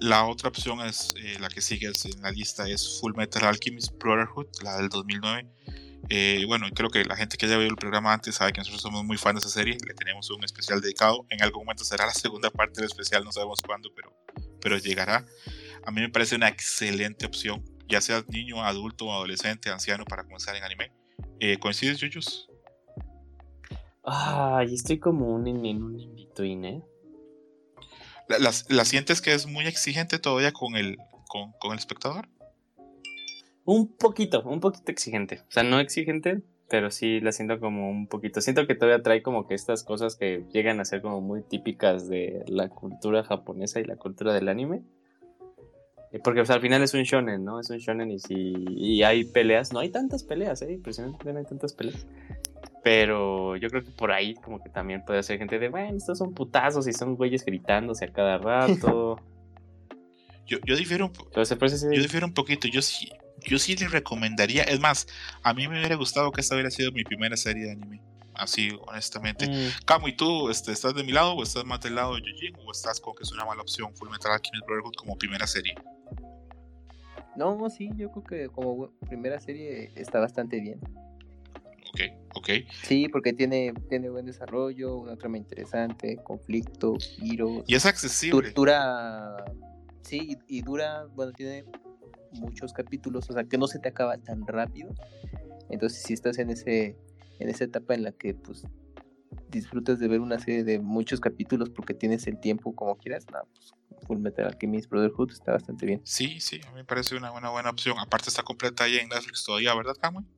La otra opción es eh, la que sigue en la lista es Full Metal Alchemist Brotherhood, la del 2009. Eh, bueno, creo que la gente que haya visto el programa antes sabe que nosotros somos muy fans de esa serie, le tenemos un especial dedicado, en algún momento será la segunda parte del especial, no sabemos cuándo, pero, pero llegará. A mí me parece una excelente opción ya seas niño, adulto, adolescente, anciano, para comenzar en anime. Eh, ¿Coincides, Yuyus? Ay, estoy como un, en un in ¿eh? ¿La, la, sientes que es muy exigente todavía con el, con, el espectador? Un poquito, un poquito exigente. O sea, no exigente, pero sí la siento como un poquito. Siento que todavía trae como que estas cosas que llegan a ser como muy típicas de la cultura japonesa y la cultura del anime. Porque al final es un shonen, ¿no? Es un shonen y si hay peleas, no hay tantas peleas, ¿eh? Impresionante no hay tantas peleas. Pero yo creo que por ahí como que también puede ser gente de, bueno, estos son putazos y son güeyes gritándose a cada rato. [laughs] yo, yo difiero un yo difiero un poquito. Yo sí, yo sí le recomendaría, es más, a mí me hubiera gustado que esta hubiera sido mi primera serie de anime. Así, honestamente. Mm. ¿y tú este, estás de mi lado o estás más del lado de Yujin o estás con que es una mala opción Full Metal Alchemist Brotherhood como primera serie? No, sí, yo creo que como primera serie está bastante bien. Ok, ok. Sí, porque tiene, tiene buen desarrollo, una trama interesante, conflicto, giros. Y es accesible. Dura, sí, y dura, bueno, tiene muchos capítulos, o sea, que no se te acaba tan rápido. Entonces, si estás en ese en esa etapa en la que pues disfrutas de ver una serie de muchos capítulos porque tienes el tiempo como quieras, no, pues Full Metal Alchemist Brotherhood está bastante bien. Sí, sí, a mí me parece una, buena buena opción. Aparte está completa ahí en Netflix todavía, ¿verdad, Cameron?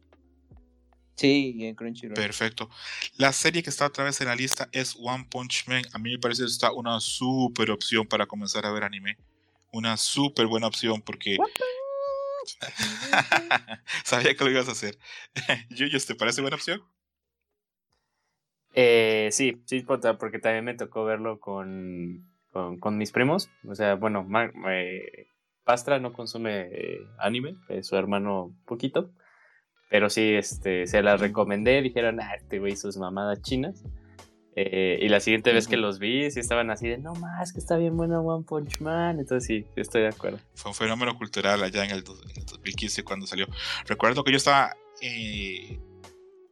Sí, en Crunchyroll. Perfecto. La serie que está otra vez en la lista es One Punch Man. A mí me parece que está una súper opción para comenzar a ver anime. Una súper buena opción porque [laughs] Sabía que lo ibas a hacer. [laughs] Yuyos, ¿te parece buena opción? Eh, sí, sí, porque también me tocó verlo con, con, mis primos. O sea, bueno, eh, Pastra no consume eh, anime, su hermano poquito. Pero sí, este, se las recomendé, dijeron, ah, este güey sus mamadas chinas. Eh, y la siguiente vez que los vi, sí estaban así de, no más, que está bien bueno One Punch Man. Entonces sí, estoy de acuerdo. Fue un fenómeno cultural allá en el, 2015 cuando salió. Recuerdo que yo estaba, eh,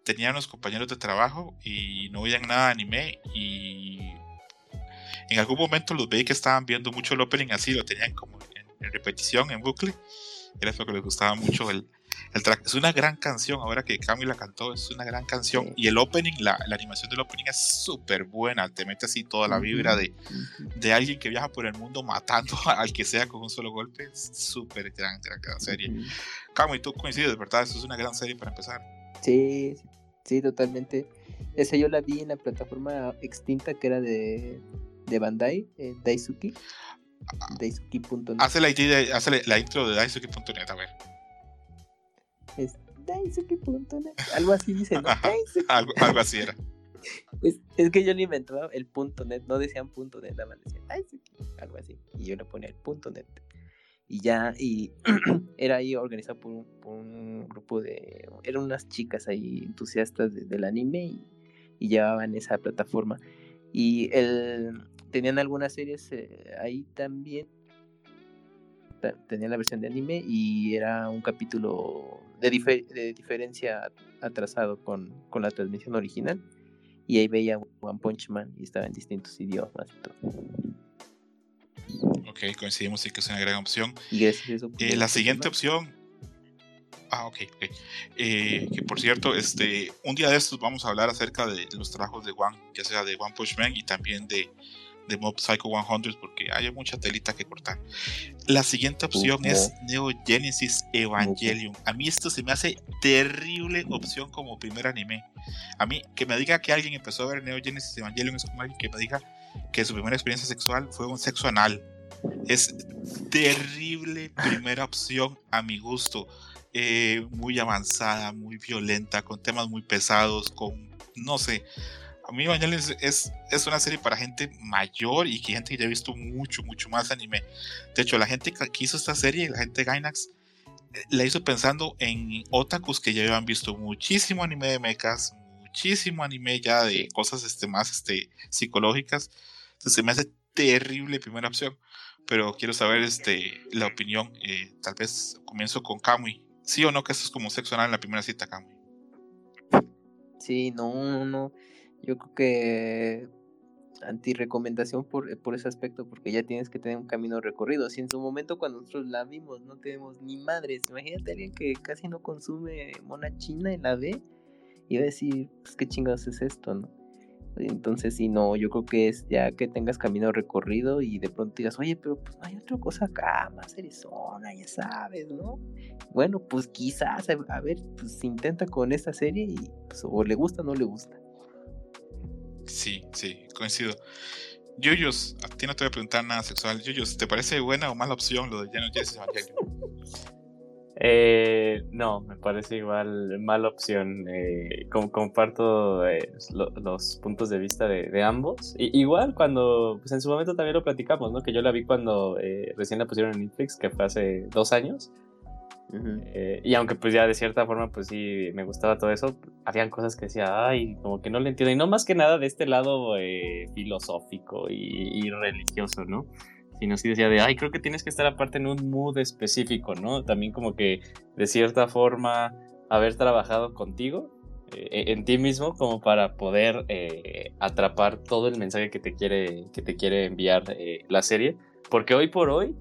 tenía unos compañeros de trabajo y no veían nada de anime y en algún momento los veí que estaban viendo mucho el opening así, lo tenían como en, repetición, en bucle. Era porque les gustaba mucho el, el track es una gran canción, ahora que Cami la cantó, es una gran canción. Y el opening, la, animación del opening es súper buena. Te mete así toda la vibra de, de alguien que viaja por el mundo matando [laughs] al que sea con un solo golpe. Súper gran, gran, serie. Cami, tú coincides, ¿verdad? Eso es una gran serie para empezar. Sí, sí, totalmente. Esa yo la vi en la plataforma extinta que era de, de Bandai, eh, Daisuki. Daisuki.net. Hace la, hace la intro de Daisuki.net, a ver es algo así dice, [laughs] algo, así era. Es, que yo lo inventaba el punto net, no decían punto net, nada más decían algo así. Y yo le ponía el punto net. Y ya, y [clears throat] era ahí organizado por un, grupo de. Eran unas chicas ahí entusiastas del anime y, llevaban esa plataforma. Y el, tenían algunas series eh, ahí también tenía la versión de anime y era un capítulo de, diferencia atrasado con, la transmisión original. Y ahí veía One Punch Man y estaba en distintos idiomas y todo. Ok, coincidimos y que es una gran opción. Y eso, eh, la siguiente opción. Ah, ok, ok. Eh, que por cierto, este, un día de estos vamos a hablar acerca de los trabajos de One, ya sea de One Punch Man y también de de Mob Psycho 100 porque hay mucha telita que cortar. La siguiente opción es Neo Genesis Evangelion. A mí esto se me hace terrible opción como primer anime. A mí, que me diga que alguien empezó a ver Neo Genesis Evangelion es como alguien que me diga que su primera experiencia sexual fue un sexo anal. Es terrible primera opción a mi gusto. Eh, muy avanzada, muy violenta, con temas muy pesados, con, no sé, a mí Evangelion es, es, una serie para gente mayor y que gente que ya ha visto mucho, mucho más anime. De hecho, la gente que hizo esta serie, la gente de Gainax, eh, la hizo pensando en otakus que ya habían visto muchísimo anime de mechas, muchísimo anime ya de cosas este, más este, psicológicas. Entonces se me hace terrible primera opción. Pero quiero saber este, la opinión. Eh, tal vez comienzo con Kamui. ¿Sí o no que esto es como sexo anal en la primera cita, Kamui? Sí, no, no. Yo creo que anti-recomendación por, por ese aspecto, porque ya tienes que tener un camino recorrido. Si en su momento cuando nosotros la vimos no tenemos ni madres, imagínate alguien que casi no consume mona china y la ve y va a decir, pues qué chingados es esto, ¿no? Entonces, si no, yo creo que es ya que tengas camino recorrido y de pronto digas, oye, pero pues no hay otra cosa acá, más Arizona, ya sabes, ¿no? Bueno, pues quizás, a ver, pues intenta con esta serie y pues, o le gusta o no le gusta. Sí, sí, coincido. Yuyos, a ti no te voy a preguntar nada sexual. Yuyos, ¿te parece buena o mala opción lo de Janet Jesse Evangelion? Eh, no, me parece igual mala opción. Eh, comparto eh, los puntos de vista de, ambos. igual cuando, pues en su momento también lo platicamos, ¿no? Que yo la vi cuando eh, recién la pusieron en Netflix, que fue hace dos años. Y aunque pues ya de cierta forma pues sí me gustaba todo eso, habían cosas que decía, ay, como que no le entiendo. Y no más que nada de este lado filosófico y, religioso, ¿no? sino sí decía de, ay, creo que tienes que estar aparte en un mood específico, ¿no? También como que de cierta forma haber trabajado contigo, eh, en ti mismo, como para poder eh, atrapar todo el mensaje que te quiere, que te quiere enviar eh, la serie, porque hoy por hoy,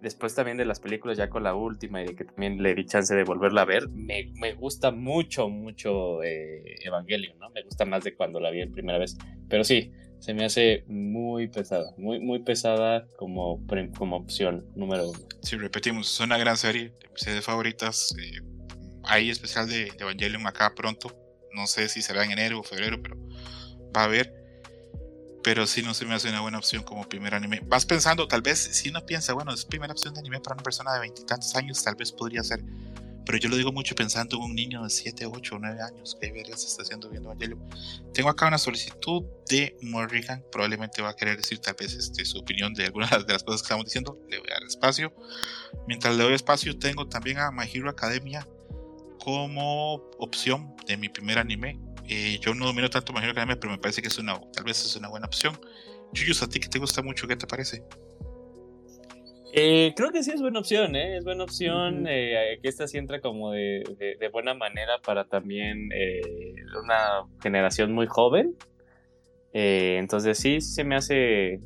después también de las películas ya con la última y de que también le di chance de volverla a ver, me, me gusta mucho, mucho Evangelion, ¿no? Me gusta más de cuando la vi en primera vez, pero sí, se me hace muy pesada, muy, muy pesada como, como opción número uno. Sí, repetimos, es una gran serie, de mis series favoritas. Eh, hay especial de, Evangelion acá pronto. No sé si será en enero o febrero, pero va a haber. Pero sí no se me hace una buena opción como primer anime. Vas pensando, tal vez, si uno piensa, bueno, es primera opción de anime para una persona de veintitantos años, tal vez podría ser pero yo lo digo mucho pensando en un niño de 7, 8 o 9 años que se está haciendo viendo Evangelion. Tengo acá una solicitud de Morrigan, probablemente va a querer decir tal vez este, su opinión de algunas de las cosas que estamos diciendo. Le voy a dar espacio. Mientras le doy espacio, tengo también a My Hero Academia como opción de mi primer anime. Eh, yo no domino tanto Hero Academia, pero me parece que es una, tal vez es una buena opción. Yuyus, a ti que te gusta mucho, ¿qué te parece? Eh, creo que sí es buena opción, ¿eh? Es buena opción eh, que esta sí entra como de, buena manera para también una generación muy joven. entonces sí, se me hace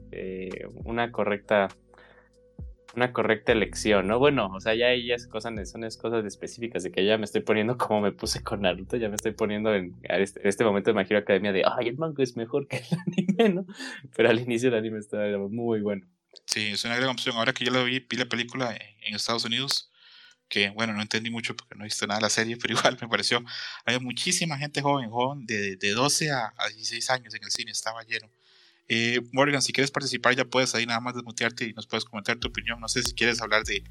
una correcta una correcta elección, ¿no? Bueno, o sea, ya ya cosas, son cosas específicas de que ya me estoy poniendo como me puse con Naruto, ya me estoy poniendo en, este, este, momento de Magia Academia de, ay, el manga es mejor que el anime, ¿no? Pero al inicio el anime estaba muy bueno. Sí, es una gran opción. Ahora que yo la vi, vi la película en Estados Unidos, que bueno, no entendí mucho porque no he visto nada de la serie, [laughs] pero igual me pareció. Había muchísima gente joven, joven, de, de 12 a, 16 años en el cine, estaba lleno. Eh, Morgan, si quieres participar, ya puedes ahí nada más desmutearte y nos puedes comentar tu opinión. No sé si quieres hablar de,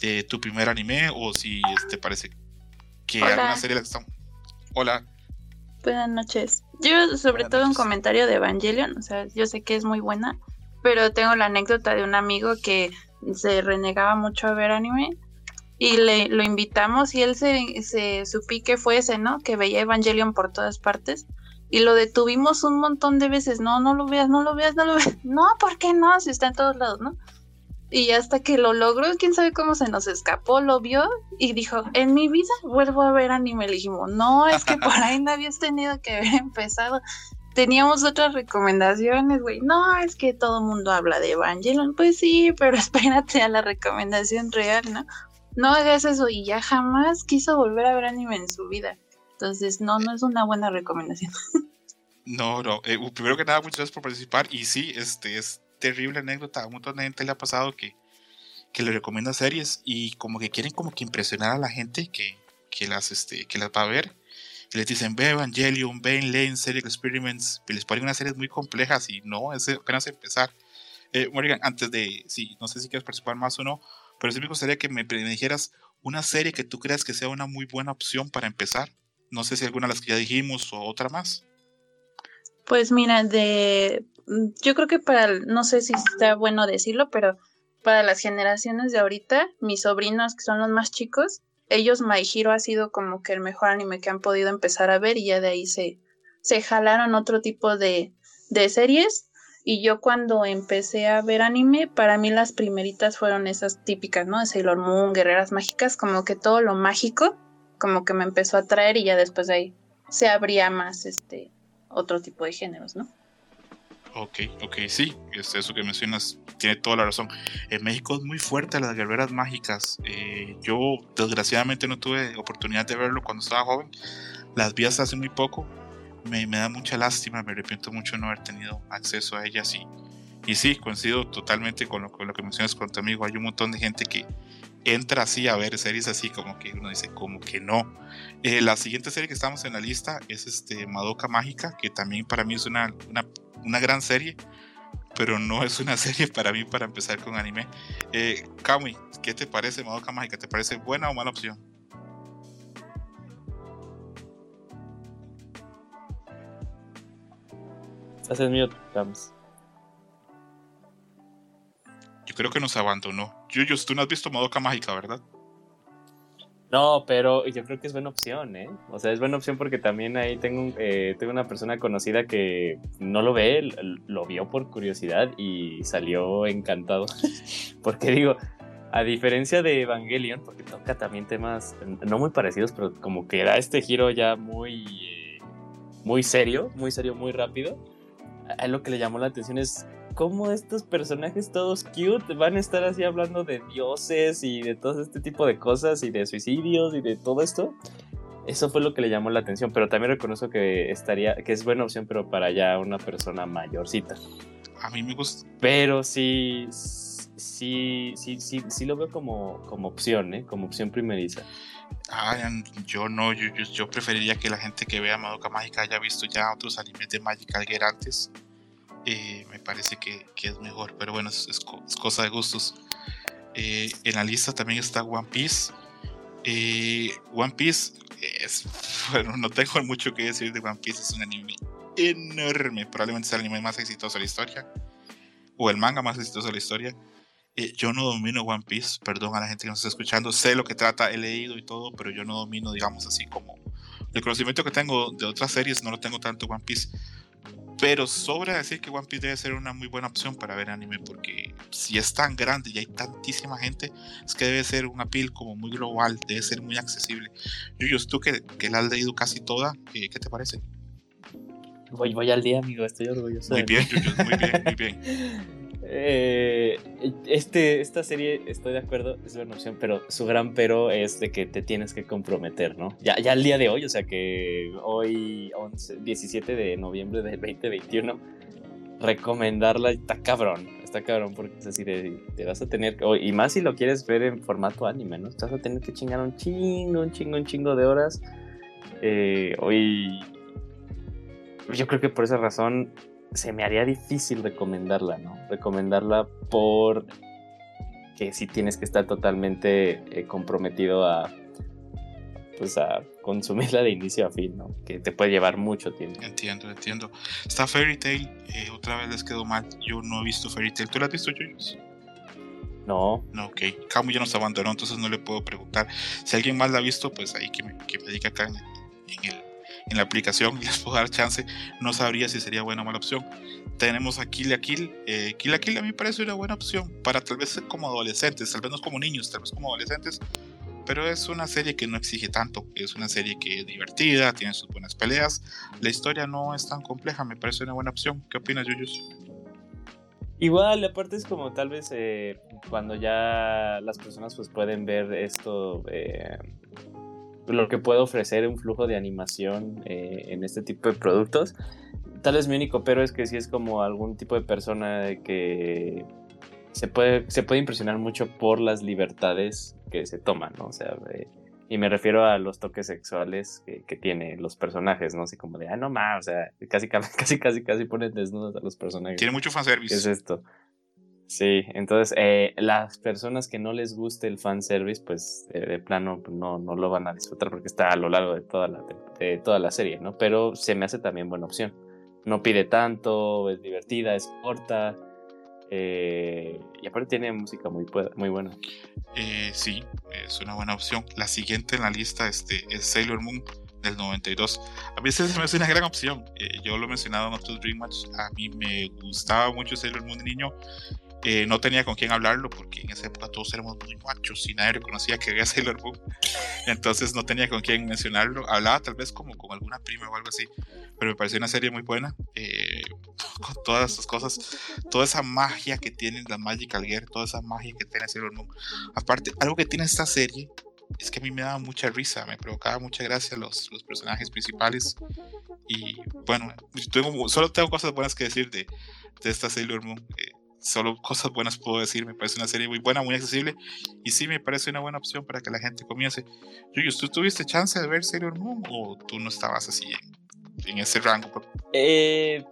de tu primer anime o si te este, parece que Hola. alguna serie la que estamos. Hola. Buenas noches. Yo, sobre todo, un comentario de Evangelion. O sea, yo sé que es muy buena, pero tengo la anécdota de un amigo que se renegaba mucho a ver anime y le lo invitamos y él se, se su pique fue ese, ¿no? Que veía Evangelion por todas partes y lo detuvimos un montón de veces, no, no lo veas, no lo veas, no lo veas, [laughs] no, ¿por qué no? Si está en todos lados, ¿no? Y hasta que lo logró, quién sabe cómo se nos escapó, lo vio y dijo, en mi vida vuelvo a ver anime. Le dijimos, no, es que por ahí no habías tenido que haber empezado teníamos otras recomendaciones, güey. No, es que todo el mundo habla de Evangelion. Pues sí, pero [laughs] espérate a la recomendación real, ¿no? No hagas eso y ya jamás quiso volver a ver anime en su vida. Entonces, no, no es una buena recomendación. [laughs] No, no. Eh, primero que nada, muchas gracias por participar. Y sí, este es terrible anécdota. A un montón de gente le ha pasado que, que le recomienda series y como que quieren como que impresionar a la gente que, que las, este, que las va a ver que les dicen ve Evangelion, ve Lane, Serial Experiments, y les ponen unas series muy complejas y no, es apenas empezar. Eh, Morgan, antes de, sí, no sé si quieres participar más o no, pero sí me gustaría que me, dijeras una serie que tú creas que sea una muy buena opción para empezar. No sé si alguna de las que ya dijimos o otra más. Pues mira, de yo creo que para, no sé si está bueno decirlo, pero para las generaciones de ahorita, mis sobrinos que son los más chicos, ellos My Hero ha sido como que el mejor anime que han podido empezar a ver y ya de ahí se, se jalaron otro tipo de, de series. Y yo cuando empecé a ver anime, para mí las primeritas fueron esas típicas, ¿no? De Sailor Moon, Guerreras Mágicas, como que todo lo mágico, como que me empezó a atraer y ya después de ahí se abría más este otro tipo de géneros, ¿no? Ok, ok, sí, este, eso que mencionas tiene toda la razón. En México es muy fuerte las guerreras mágicas. Eh, yo desgraciadamente no tuve oportunidad de verlo cuando estaba joven. Las vi hasta hace muy poco. me, da mucha lástima, me arrepiento mucho no haber tenido acceso a ellas y, y sí, coincido totalmente con lo, con lo que mencionas con tu amigo, hay un montón de gente que entra así a ver series así como que uno dice como que no. Eh, la siguiente serie que estamos en la lista es este Madoka Mágica, que también para mí es una, una, una gran serie, pero no es una [laughs] serie para mí para empezar con anime. Eh, Kamui, ¿qué te parece Madoka Mágica? ¿Te parece buena o mala opción? En mute. Yo creo que nos abandonó. Yuyos, tú no has visto Madoka Mágica, ¿verdad? No, pero yo creo que es buena opción, ¿eh? O sea, es buena opción porque también ahí tengo, eh, tengo una persona conocida que no lo ve, lo vio por curiosidad y salió encantado. [laughs] porque digo, a diferencia de Evangelion, porque toca también temas no muy parecidos, pero como que da este giro ya muy, eh, muy serio, muy serio, muy rápido. A lo que le llamó la atención es cómo estos personajes todos cute van a estar así hablando de dioses y de todo este tipo de cosas y de suicidios y de todo esto. Eso fue lo que le llamó la atención, pero también reconozco que estaría, que es buena opción, pero para ya una persona mayorcita. A mí me gusta. Pero sí, sí, sí, sí, sí lo veo como, como opción, ¿eh? Como opción primeriza. Ah, yo no, yo, yo, preferiría que la gente que vea Madoka Mágica haya visto ya otros animes de Magical Gear antes eh, me parece que, es mejor, pero bueno, es, cosa de gustos. Eh, en la lista también está One Piece. Eh, One Piece es, [laughs] bueno, no tengo mucho que decir de One Piece, es un anime enorme, probablemente es el anime más exitoso de la historia, o el manga más exitoso de la historia. yo no domino One Piece, perdón a la gente que nos está escuchando, sé lo que trata, he leído y todo, pero yo no domino, digamos así, como el conocimiento que tengo de otras series, no lo tengo tanto One Piece. Pero sobra decir que One Piece debe ser una muy buena opción para ver anime, porque si es tan grande y hay tantísima gente, es que debe ser un appeal como muy global, debe ser muy accesible. Yuyos, tú que, que la has leído casi toda, ¿qué, te parece? Voy, voy al día, amigo, estoy orgulloso. Muy bien, Yuyos, muy bien, muy bien. [laughs] Eh, este, esta serie, estoy de acuerdo, es una opción, pero su gran pero es de que te tienes que comprometer, ¿no? Ya, ya al día de hoy, o sea que hoy, 17 de noviembre del 2021, recomendarla está cabrón, está cabrón, porque es así de, te vas a tener, y más si lo quieres ver en formato anime, ¿no? Te vas a tener que chingar un chingo, un chingo, un chingo de horas. Eh, hoy, yo creo que por esa razón se me haría difícil recomendarla, ¿no? Recomendarla por que si tienes que estar totalmente eh, comprometido a pues a consumirla de inicio a fin, ¿no? Que te puede llevar mucho tiempo. Entiendo, entiendo. Está Fairy Tail, eh, otra vez les quedó mal. Yo no he visto Fairy Tail. ¿Tú la has visto, Joyce? No. No, ok. Camu ya nos abandonó, entonces no le puedo preguntar. Si alguien más la ha visto, pues ahí que me, que me diga acá en el en la aplicación [laughs] les puedo dar chance, no sabría si sería buena o mala opción. Tenemos a Kill a Kill. Eh, Kill a Kill a mí me parece una buena opción para tal vez como adolescentes, tal vez no como niños, tal vez como adolescentes, pero es una serie que no exige tanto, es una serie que es divertida, tiene sus buenas peleas, la historia no es tan compleja, me parece una buena opción. ¿Qué opinas, Yuyus? Igual, aparte es como tal vez eh, cuando ya las personas pues pueden ver esto eh, lo que puede ofrecer un flujo de animación eh, en este tipo de productos. Tal vez mi único pero es que si es como algún tipo de persona que se puede, se puede impresionar mucho por las libertades que se toman, ¿no? O sea, eh, y me refiero a los toques sexuales que, que tienen los personajes, ¿no? Así como de, ah, no más, o sea, casi, [laughs] casi, casi, casi ponen desnudos a los personajes. Tiene mucho fanservice. ¿Qué es esto? Sí, entonces eh, las personas que no les guste el fanservice, pues eh, de plano pues, no, no lo van a disfrutar porque está a lo largo de toda, la, de toda la serie, ¿no? Pero se me hace también buena opción. No pide tanto, es divertida, es corta. Eh, y aparte tiene música muy, muy buena. sí, es una buena opción. La siguiente en la lista este, es Sailor Moon del 92. A mí se me hace una gran opción. yo lo he mencionado en otros Dream Match. A mí me gustaba mucho Sailor Moon de niño eh, no tenía con quién hablarlo porque en esa época todos éramos muy machos y nadie reconocía que había [laughs] Sailor Moon. Entonces no tenía con quién mencionarlo. Hablaba tal vez como con alguna prima o algo así, pero me pareció una serie muy buena. Eh, [laughs] con todas esas cosas, toda esa magia que tiene la Magical Girl, toda esa magia que tiene Sailor Moon. Aparte, algo que tiene esta serie es que a mí me daba mucha risa, me provocaba mucha gracia los, los personajes principales. Y bueno, tengo, solo tengo cosas buenas que decir de, de esta Sailor Moon. Eh, solo cosas buenas puedo decir. Me parece una serie muy buena, muy accesible. Y sí me parece una buena opción para que la gente comience. ¿tú tuviste chance de ver Sailor Moon o tú no estabas así en, ese rango? Eh,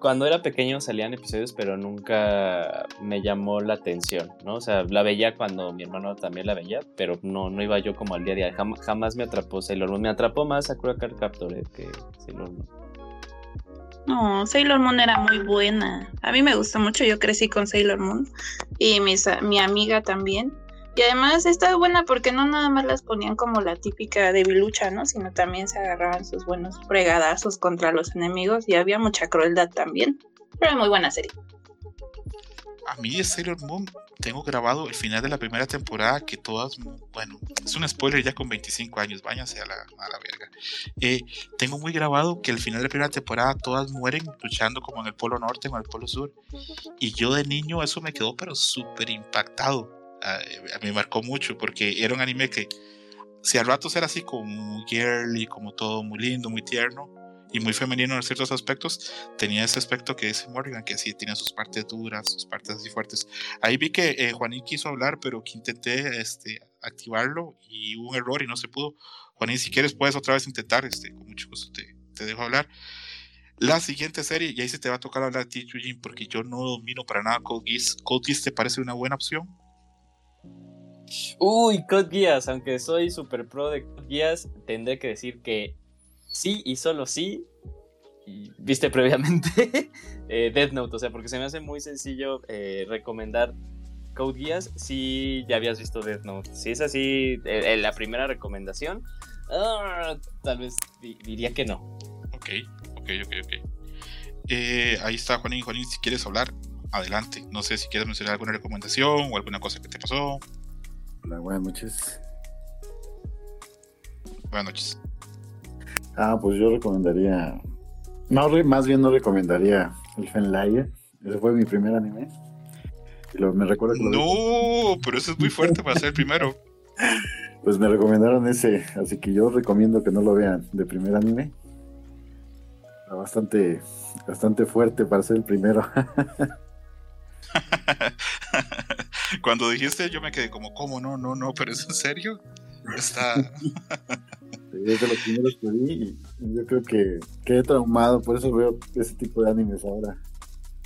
cuando era pequeño salían episodios, pero nunca me llamó la atención, ¿no? O sea, la veía cuando mi hermano también la veía, pero no, no iba yo como al día a día. jamás me atrapó Sailor Moon. Me atrapó más Sakura Card Captor que Sailor Moon. No, Sailor Moon era muy buena. A mí me gustó mucho, yo crecí con Sailor Moon y mi amiga también. Y además estaba buena porque no nada más las ponían como la típica debilucha, ¿no? Sino también se agarraban sus buenos fregadazos contra los enemigos y había mucha crueldad también. Pero muy buena serie. A mí de Sailor Moon tengo grabado el final de la primera temporada que todas, bueno, es un spoiler ya con 25 años, váyanse a la, a la verga. Eh, tengo muy grabado que el final de la primera temporada todas mueren luchando como en el Polo Norte o en el Polo Sur. Y yo de niño eso me quedó pero súper impactado mí me marcó mucho porque era un anime que si a ratos era así como girly, como todo muy lindo, muy tierno y muy femenino en ciertos aspectos, tenía ese aspecto que dice Morgan, que sí tiene sus partes duras, sus partes así fuertes. Ahí vi que eh, Juanín quiso hablar, pero que intenté este, activarlo y hubo un error y no se pudo. Juanín, si quieres puedes otra vez intentar, este, con mucho gusto te, dejo hablar. La siguiente serie, y ahí se te va a tocar hablar a ti, Yujin, porque yo no domino para nada Code Geass. ¿Code Geass te parece una buena opción? Uy, Code Geass, aunque soy super pro de Code Geass, tendré que decir que sí y solo sí. Viste previamente [laughs] eh, Death Note, o sea, porque se me hace muy sencillo eh, recomendar Code Geass si ya habías visto Death Note. Si es así, eh, la primera recomendación, ah, tal vez diría que no. Ok, ok, ok, ok. ahí está Juanín, Juanín, si quieres hablar, adelante. No sé si quieres mencionar alguna recomendación o alguna cosa que te pasó. Hola, buenas noches. Buenas noches. Ah, pues yo recomendaría. No, más bien no recomendaría el Fenlayer. Ese fue mi primer anime. Y lo, me recuerdo que No, pero eso es muy fuerte para ser el primero. [laughs] Pues me recomendaron ese, así que yo recomiendo que no lo vean de primer anime. Bastante, bastante fuerte para ser el primero. [laughs] Cuando dijiste, yo me quedé como, ¿cómo? No, no, no, pero es en serio. Está. [laughs] es de los primeros que vi y yo creo que quedé traumado, por eso veo ese tipo de animes ahora.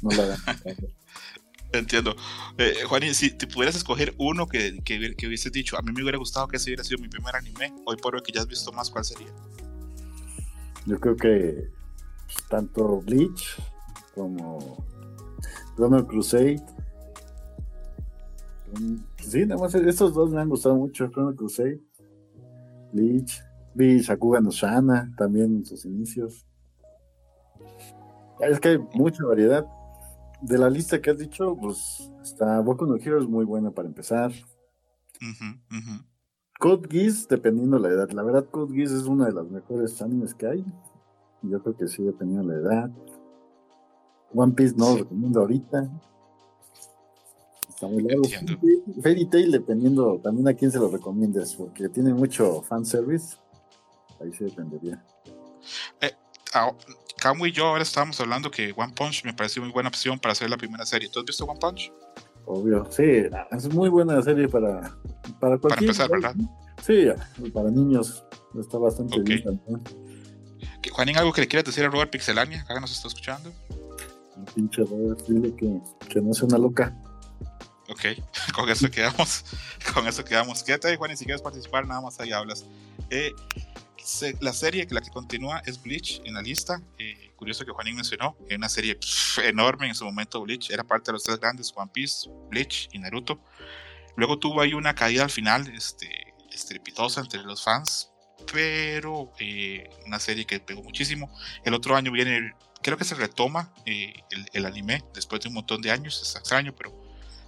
No la hagan. [laughs] Entiendo. Eh, Juanín, si te pudieras escoger uno que, que, que, hubieses dicho, a mí me hubiera gustado que ese hubiera sido mi primer anime, hoy por hoy que ya has visto más, ¿cuál sería? Yo creo que pues, tanto Bleach como Chrono Crusade Sí, nada más estos dos me han gustado mucho, Chrono Crusade, Bleach, vi Shakuga no Shana también en sus inicios. Es que hay mucha variedad. De la lista que has dicho, pues está Boku no Hero es muy buena para empezar. Code Geass, dependiendo de la edad. La verdad, Code Geass es una de las mejores animes que hay. Yo creo que sí, dependiendo de la edad. One Piece no lo recomiendo ahorita. Está muy largo. Fairy Tail, dependiendo también a quién se lo recomiendes, porque tiene mucho fanservice. Ahí sí dependería. Eh, Camu y yo ahora estábamos hablando que One Punch me pareció muy buena opción para hacer la primera serie. ¿Tú has visto One Punch? Obvio, sí, es muy buena serie para, para cualquier. Para empezar, ¿verdad? Sí, para niños está bastante bien también. Juanín, ¿algo que le quieras decir a Robert Pixelania? Acá nos está escuchando. pinche Robert, dile que, que no sea una loca. Ok, [laughs] con eso quedamos. Con eso quedamos. Quédate ahí, Juan, y si quieres participar, nada más ahí hablas. Eh, la serie, la que continúa, es Bleach en la lista. Eh, curioso que Juanín mencionó, es una serie enorme en su momento. Bleach era parte de los tres grandes: One Piece, Bleach y Naruto. Luego tuvo ahí una caída al final, este, estrepitosa entre los fans, pero eh, una serie que pegó muchísimo. El otro año viene, creo que se retoma el, el, anime después de un montón de años, es extraño, pero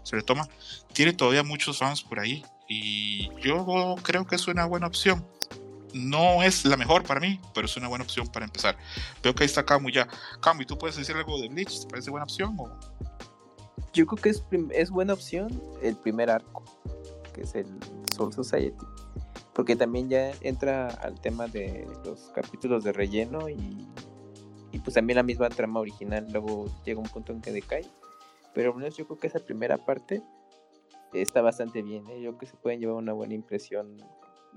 se retoma, tiene todavía muchos fans por ahí y yo creo que es una buena opción. No es la mejor para mí, pero es una buena opción para empezar. Veo que ahí está Camu ya. Camu, ¿y tú puedes decir algo de Bleach? ¿Te parece buena opción? O? Yo creo que es, es buena opción el primer arco. que es el Soul Society. Porque también ya entra al tema de los capítulos de relleno y, y pues también la misma trama original luego llega un punto en que decae. Pero al menos yo creo que esa primera parte está bastante bien. ¿eh? Yo creo que se pueden llevar una buena impresión.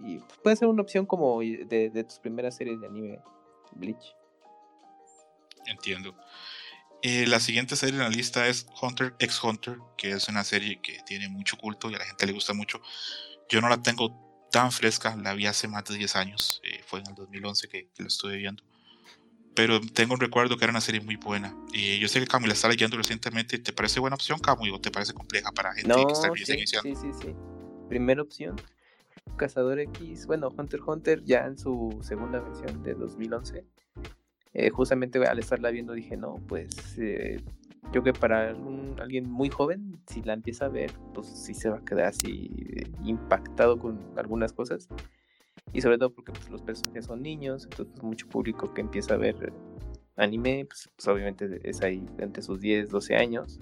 Y puede ser una opción como de, de tus primeras series de anime, Bleach. Entiendo. Eh, la siguiente serie en la lista es Hunter x Hunter, que es una serie que tiene mucho culto y a la gente le gusta mucho. Yo no la tengo tan fresca, la vi hace más de 10 años, eh, fue en el 2011 que, la estuve viendo. Pero tengo un recuerdo que era una serie muy buena. Y yo sé que Camu la está leyendo recientemente. ¿Te parece buena opción, Camu, o te parece compleja para gente que está sí, iniciando? Sí, sí, sí. Primera opción. Cazador X, bueno, Hunter Hunter ya en su segunda versión de 2011 eh, justamente al estarla viendo dije, no, pues eh, yo que para alguien muy joven, si la empieza a ver, pues sí se va a quedar así eh, impactado con algunas cosas. Y sobre todo porque pues, los personajes son niños, entonces pues, mucho público que empieza a ver anime, pues, pues, obviamente es ahí entre sus 10, 12 años.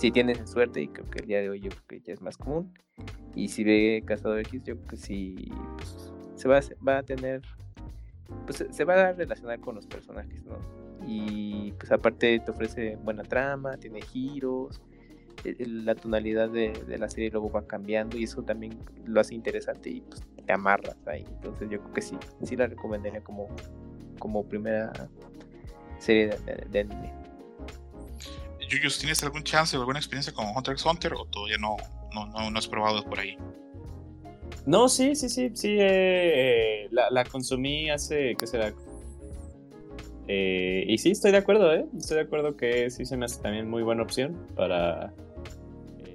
Si tiene suerte, y creo que el día de hoy yo creo que ya es más común. Y si ve Cazador X, yo creo que sí pues, se va, va a tener pues se va a relacionar con los personajes, ¿no? Y pues aparte te ofrece buena trama, tiene giros, e, la tonalidad de, la serie luego va cambiando y eso también lo hace interesante y pues te amarras ahí. Entonces yo creo que sí, sí la recomendaría como, como primera serie de, anime. Yuyus, ¿tienes algún chance o alguna experiencia con Hunter x Hunter o todavía no, no, no, no has probado por ahí? No, sí, sí, sí, sí. Eh, la, consumí hace, ¿qué será? Eh, y sí, estoy de acuerdo, ¿eh? Estoy de acuerdo que sí se me hace también muy buena opción para...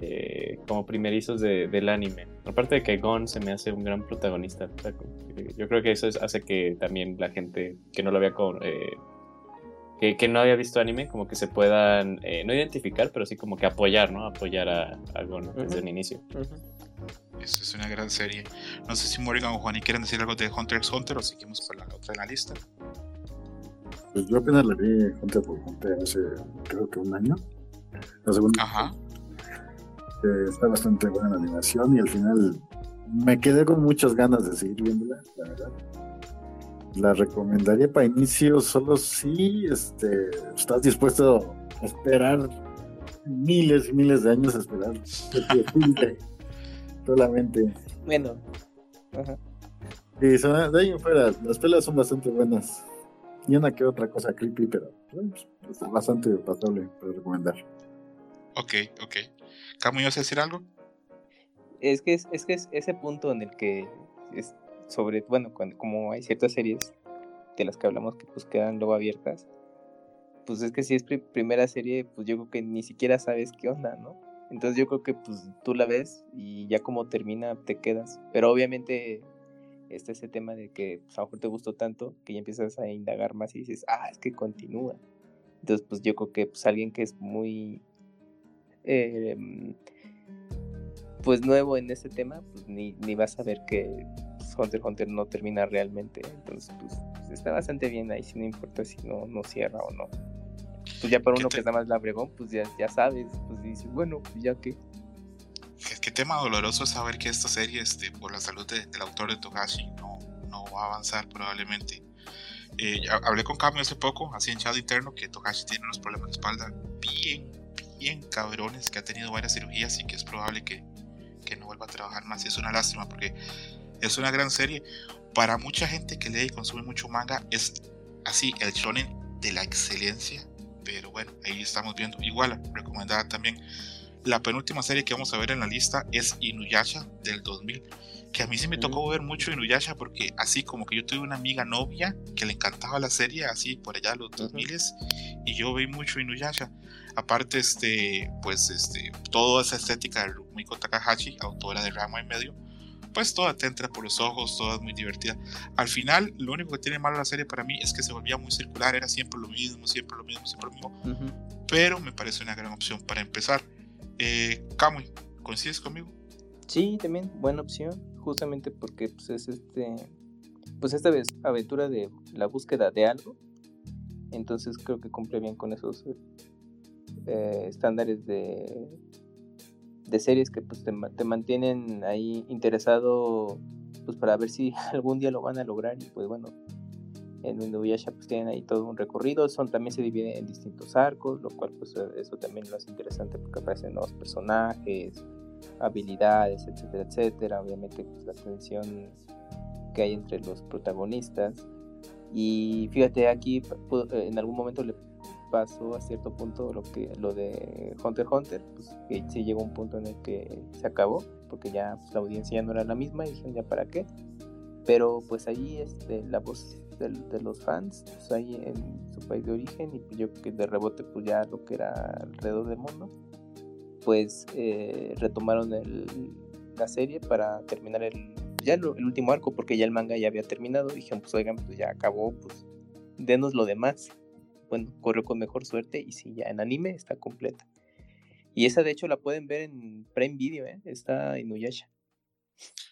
Eh, como primerizos del anime. Aparte de que Gon se me hace un gran protagonista. yo creo que eso hace que también la gente que no lo había que, no había visto anime, como que se puedan, no identificar, pero sí como que apoyar, ¿no? Apoyar a, Gon desde el inicio. Eso es una gran serie. No sé si Morgan o Juan quieren decir algo de Hunter x Hunter o seguimos por la otra en la lista. Pues yo apenas la vi Hunter por Hunter hace creo que un año. La segunda. Ajá. está bastante buena la animación y al final me quedé con muchas ganas de seguir viéndola, la verdad. La recomendaría para inicio solo si este, estás dispuesto a esperar miles y miles de años a esperar [laughs] solamente. Bueno. Ajá. Y son, de ahí en fuera, las pelas son bastante buenas. Y una que otra cosa creepy, pero pues, bastante pasable para recomendar. Ok, ok. ¿Camu, ibas a decir algo? Es que es, es que es ese punto en el que es sobre, bueno, cuando, como hay ciertas series de las que hablamos que pues quedan luego abiertas, pues es que si es primera serie, pues yo creo que ni siquiera sabes qué onda, ¿no? Entonces yo creo que pues tú la ves y ya como termina te quedas. Pero obviamente está ese tema de que pues, a lo mejor te gustó tanto que ya empiezas a indagar más y dices, ah, es que continúa. Entonces pues yo creo que pues alguien que es muy em, pues nuevo en ese tema, pues ni, ni vas a ver que pues, Hunter Hunter no termina realmente. Entonces pues, pues, está bastante bien ahí, si no importa si no, no cierra o no pues ya para uno que es nada más la bregón, pues ya, ya sabes, pues dices, bueno, pues ya que. Qué, tema doloroso saber que esta serie, este, por la salud del autor de Togashi, no, no va a avanzar probablemente. Eh, hablé con Cami hace poco, así en chat interno, que Togashi tiene unos problemas de espalda bien, bien cabrones, que ha tenido varias cirugías y que es probable que, que no vuelva a trabajar más. Y es una lástima porque es una gran serie. Para mucha gente que lee y consume mucho manga, es así el shonen de la excelencia pero bueno, ahí estamos viendo. Igual, recomendada también. La penúltima serie que vamos a ver en la lista es Inuyasha del 2000. Que a mí sí me tocó ver mucho Inuyasha porque así como que yo tuve una amiga novia que le encantaba la serie, así por allá los 2000 y yo vi mucho Inuyasha. Aparte, este, pues, este, toda esa estética de Rumiko Takahashi, autora de Rama y Medio, pues toda te entra por los ojos, toda es muy divertida. Al final, lo único que tiene malo la serie para mí es que se volvía muy circular, era siempre lo mismo, siempre lo mismo, siempre lo mismo. Pero me parece una gran opción para empezar. Eh, Kamui, ¿coincides conmigo? Sí, también buena opción, justamente porque pues, es este, pues esta vez aventura de la búsqueda de algo. Entonces creo que cumple bien con esos eh, estándares de de series que pues te, te, mantienen ahí interesado pues para ver si [laughs] algún día lo van a lograr y pues bueno en Inuyasha pues tienen ahí todo un recorrido son también se divide en distintos arcos lo cual pues eso también lo hace interesante porque aparecen nuevos personajes habilidades etcétera etcétera obviamente pues la tensión que hay entre los protagonistas. Y fíjate aquí en algún momento le pasó a cierto punto lo que lo de Hunter Hunter, pues que sí llegó un punto en el que se acabó, porque ya pues, la audiencia ya no era la misma y dijeron ya para qué. Pero pues ahí este, la voz de, los fans, pues ahí en su país de origen, y yo que de rebote pues ya lo que era alrededor del mundo, pues eh, retomaron el, la serie para terminar el ya el, último arco, porque ya el manga ya había terminado, dijeron pues oigan, pues ya acabó, pues denos lo demás bueno, corrió con mejor suerte y sí, ya en anime está completa. Y esa de hecho la pueden ver en Prime Video, ¿eh? está en Uyasha.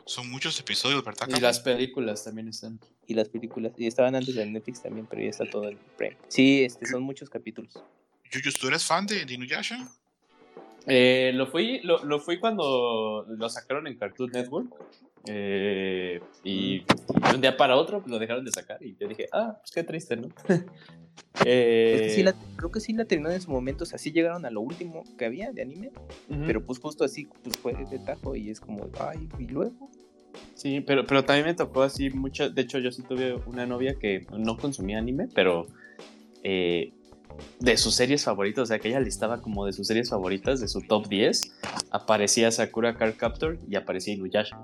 Son muchos episodios, ¿verdad? Y las películas también están. Y las películas, y estaban antes de Netflix también, pero ya está todo en Prime. Sí, este, son muchos capítulos. Yuyus, ¿tú eres fan de, de Inuyasha? Eh, lo, fui, lo, lo, fui cuando lo sacaron en Cartoon Network. Eh, y de un día para otro lo dejaron de sacar. Y yo dije, ah, pues qué triste, ¿no? [laughs] Eh, creo que sí la terminaron en su momento, o sea, sí llegaron a lo último que había de anime, pero pues justo así, pues fue de tajo y es como, ay, y luego. Sí, pero, pero también me tocó así mucho, de hecho yo sí tuve una novia que no consumía anime, pero eh, de sus series favoritas, o sea, que ella listaba como de sus series favoritas, de su top 10, aparecía Sakura Card Captor y aparecía Inuyasha.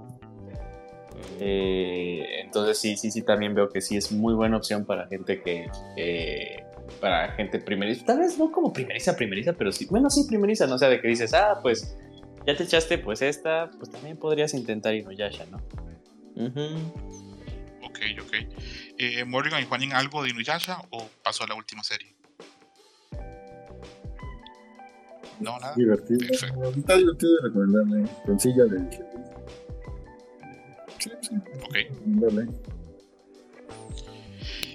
Eh, entonces sí, sí, sí, también veo que sí es muy buena opción para gente que... Eh, para gente primeriza, tal vez no como primeriza, primeriza, pero sí, bueno, sí, primeriza, no o sea, de que dices, ah, pues ya te echaste pues esta, pues también podrías intentar Inuyasha, ¿no? Ok, ok. Eh, Morgan y Juanín, ¿algo de Inuyasha o pasó a la última serie? No, nada. Divertido. Está divertido de recomendarle. Sencilla de Ok.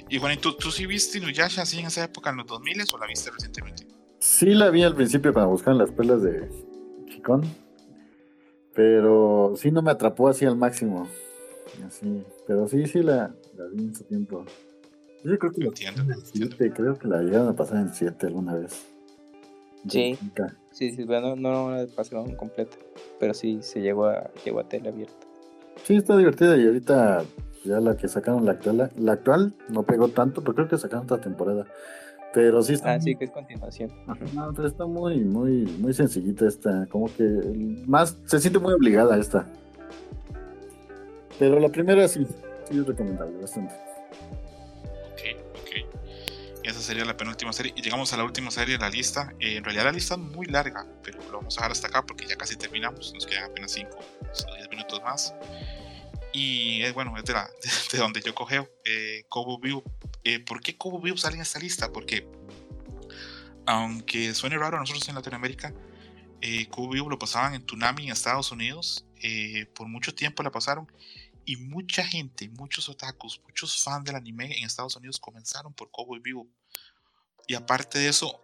Y bueno, ¿tú, ¿tú sí viste Inuyasha así en esa época, en los 2000 o la viste recientemente? Sí, la vi al principio para buscar las pelas de Chicón. Pero sí no me atrapó así al máximo. Así. Pero sí, sí la, la vi en su tiempo. Yo creo que la, entiendo, creo que la llegaron a pasar en 7 alguna vez. Sí. Sí, sí, bueno, no, no la pasaron completa. Pero sí se llegó a, llegó a tele abierta. Sí, está divertida y ahorita ya la que sacaron la actual, la actual no pegó tanto, pero creo que sacaron otra temporada. Pero sí está. Ah, sí, que es continuación. No, pero está muy, muy, muy sencillita esta. Como que más se siente muy obligada esta. Pero la primera sí, sí es recomendable, bastante. Ok, ok. Esa sería la penúltima serie. Y llegamos a la última serie de la lista. Eh, en realidad la lista es muy larga, pero lo vamos a dejar hasta acá porque ya casi terminamos. Nos quedan apenas 5 o 10 minutos más y es bueno, es de, la, [laughs] de, donde yo cogeo, eh, Kobo View. Eh, ¿Por qué Kobo View sale en esta lista? Porque, aunque suene raro a nosotros en Latinoamérica, eh, Kobo View lo pasaban en Tsunami en Estados Unidos, eh, por mucho tiempo la pasaron, y mucha gente, muchos otakus, muchos fans del anime en Estados Unidos comenzaron por Kobo View. Y aparte de eso,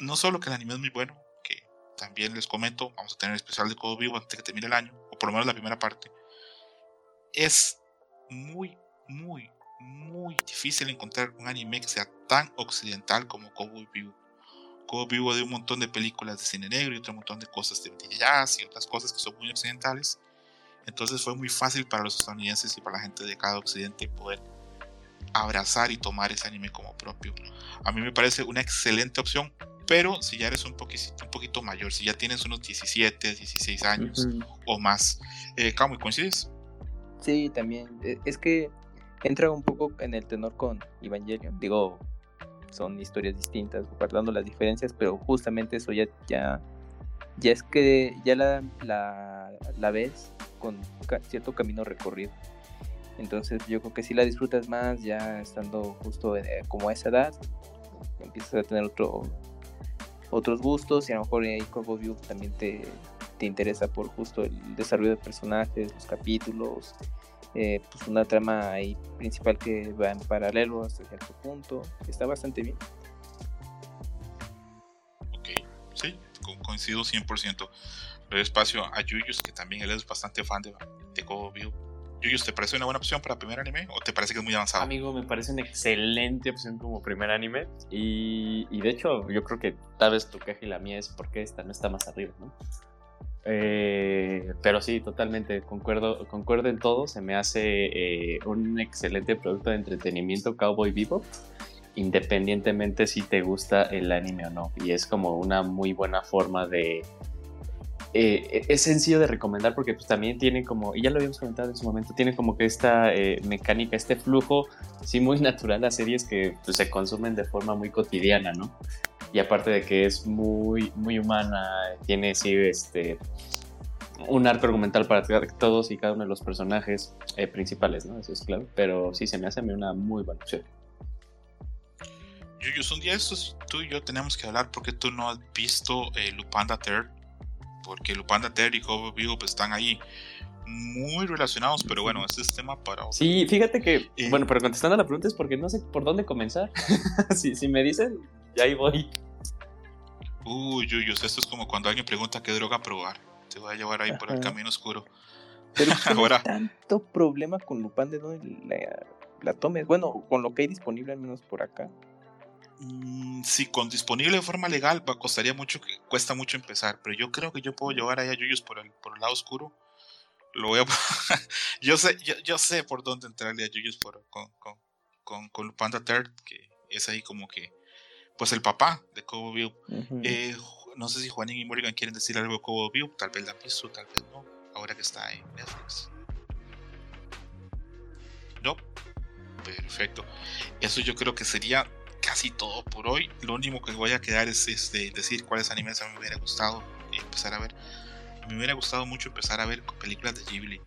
no solo que el anime es muy bueno, que también les comento, vamos a tener especial de Kobo View antes de que termine el año, por lo menos la primera parte es muy, muy, muy difícil encontrar un anime que sea tan occidental como Cowboy Vivo. Cowboy Vivo de un montón de películas de cine negro y otro montón de cosas de jazz y otras cosas que son muy occidentales. Entonces fue muy fácil para los estadounidenses y para la gente de cada occidente poder abrazar y tomar ese anime como propio. A mí me parece una excelente opción, pero si ya eres un poquito, un poquito mayor, si ya tienes unos 17, 16 años o más, eh, ¿cómo coincides? Sí, también. E, es que entra un poco en el tenor con Evangelion. Digo, son historias distintas, guardando las diferencias, pero justamente eso ya, ya, ya es que ya la, la, la ves con cierto camino recorrido. Entonces yo creo que si la disfrutas más ya estando justo eh, como a esa edad, empiezas a tener otro, otros gustos y a lo mejor ahí Corvo View también te, te interesa por justo el desarrollo de personajes, los capítulos, eh, pues una trama ahí principal que va en paralelo hasta cierto punto, está bastante bien. Ok, sí, coincido 100%. Le doy espacio a Yuyus, que también él es bastante fan de, de Vivo. Yuyus, ¿te parece una buena opción para primer anime o te parece que es muy avanzado? Amigo, me parece una excelente opción como primer anime. Y, de hecho, yo creo que tal vez tu queja y la mía es porque esta no está más arriba, ¿no? Eh, pero sí, totalmente, concuerdo, concuerdo en todo. Se me hace eh, un excelente producto de entretenimiento Cowboy Vivo, independientemente si te gusta el anime o no. Y es como una muy buena forma de, eh, es sencillo de recomendar porque pues también tiene como, y ya lo habíamos comentado en su momento, tiene como que esta eh, mecánica, este flujo, sí, muy [laughs] natural a series que pues, se consumen de forma muy cotidiana, ¿no? Y aparte de que es muy, muy humana, tiene sí, este, un arco argumental para todos y cada uno de los personajes eh, principales, ¿no? Eso es claro, pero sí, se me hace a mí una muy buena opción. Yuyus, un día estos tú y yo tenemos que hablar porque tú no has visto Lupanda Third porque Lupanda Terry y Cowboy Vivo pues, están ahí muy relacionados, pero bueno, ese es tema para otro. Sí, fíjate que, eh, bueno, pero contestando a la pregunta es porque no sé por dónde comenzar. [laughs] si, si, me dicen, ya ahí voy. Uy, Yuyos, esto es como cuando alguien pregunta qué droga probar. Te voy a llevar ahí por el camino oscuro. Pero [laughs] ahora tanto problema con Lupanda de donde la, la tomes. Bueno, con lo que hay disponible, al menos por acá. Mm, si con disponible de forma legal va, costaría mucho, cuesta mucho empezar, pero yo creo que yo puedo llevar ahí a Yuyos por el, por el lado oscuro. Lo voy a, [laughs] yo sé, yo, sé por dónde entrarle a Yuyos por, con, con, con, Panda Third, que es ahí como que, pues el papá de Cobo View. Eh, no sé si Juanín y Morgan quieren decir algo de Cobo View, tal vez la visto, tal vez no, ahora que está en Netflix. No, perfecto. Eso yo creo que sería casi todo por hoy. Lo único que voy a quedar es este, decir cuáles animes a mí me hubiera gustado empezar a ver. A mí me hubiera gustado mucho empezar a ver películas de Ghibli.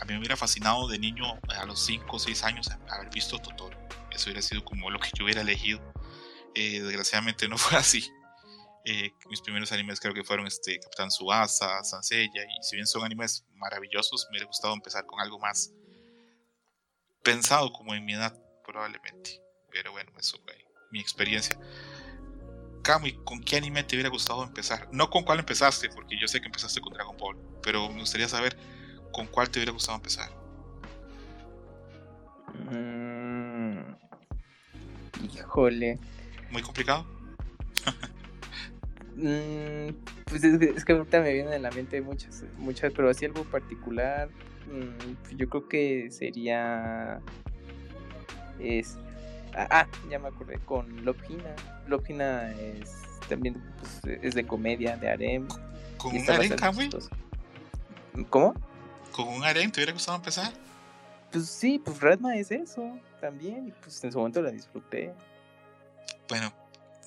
A mí me hubiera fascinado de niño a los 5 o 6 años haber visto Totoro. Eso hubiera sido como lo que yo hubiera elegido. Eh, desgraciadamente no [laughs] fue así. Eh, mis primeros animes creo que fueron este, Capitán Subasa, Sansella, y si bien son animes maravillosos, me hubiera gustado empezar con algo más pensado como en mi edad, probablemente. Pero bueno, eso fue mi experiencia. Kamui, ¿con qué anime te hubiera gustado empezar? No con cuál empezaste, porque yo sé que empezaste con Dragon Ball, pero me gustaría saber con cuál te hubiera gustado empezar. Mm, híjole. ¿Muy complicado? [laughs] Mm, pues es, que ahorita me vienen en la mente muchas, muchas, pero así algo particular. Mm, yo creo que sería. Es, Ah, ah, ya me acordé, con Lopina. Lopina es también pues, es de comedia, de harem. ¿Con un harem, ¿Cómo? ¿Con un harem te hubiera gustado empezar? Pues sí, pues Redma es eso también. Y pues en su momento la disfruté. Bueno,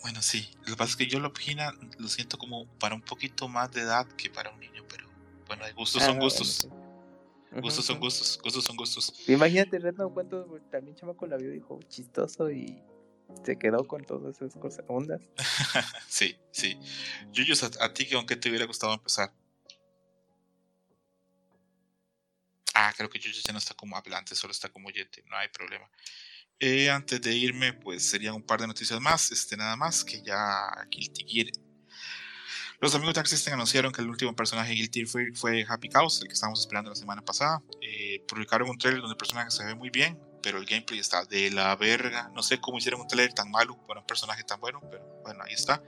bueno, sí. Lo que pasa es que yo Lopina lo siento como para un poquito más de edad que para un niño, pero bueno, gustos son ah, gustos. Gustos son gustos, gustos son gustos. Imagínate, Redman, cuánto también Chamaco la vio dijo chistoso y se quedó con todas esas cosas, ondas. [laughs] sí, sí. Yuyos, a, ti, ¿aunque te hubiera gustado empezar? Ah, creo que Yuyos ya no está como hablante, solo está como oyente, no hay problema. Eh, antes de irme, pues serían un par de noticias más, este nada más, que ya Guilty Gear los amigos de Access anunciaron que el último personaje de Guilty fue, fue Happy Chaos, el que estábamos esperando la semana pasada. Eh, publicaron un trailer donde el personaje se ve muy bien, pero el gameplay está de la verga. No sé cómo hicieron un trailer tan malo para un personaje tan bueno, pero bueno, ahí está.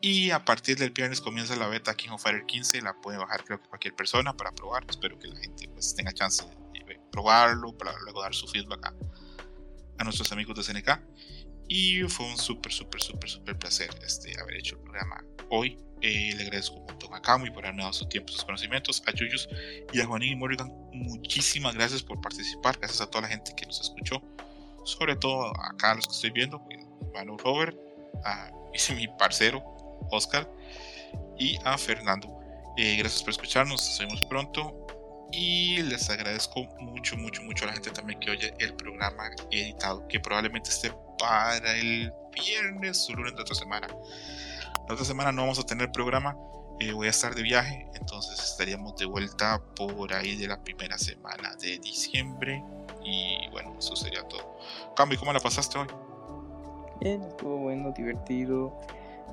Y a partir del viernes comienza la beta King of Fire 15, la puede bajar creo que cualquier persona para probar. Espero que la gente pues, tenga chance de probarlo para luego dar su feedback a, a nuestros amigos de SNK. Y fue un súper, súper, súper, súper placer este, haber hecho el programa hoy. Eh, le agradezco un montón a Camu por haberme dado su tiempo, sus conocimientos, a Yuyus y a Juanín y Morgan. Muchísimas gracias por participar, gracias a toda la gente que nos escuchó, sobre todo acá los que estoy viendo, Manu Robert, a [laughs] mi parcero Oscar y a Fernando. Eh, gracias por escucharnos, nos vemos pronto y les agradezco mucho, mucho, mucho a la gente también que oye el programa editado, que probablemente esté para el viernes o lunes de otra semana. La otra semana no vamos a tener programa, eh, voy a estar de viaje, entonces estaríamos de vuelta por ahí de la primera semana de diciembre. Y bueno, eso sería todo. Cambio, ¿cómo la pasaste hoy? Bien, estuvo bueno, divertido.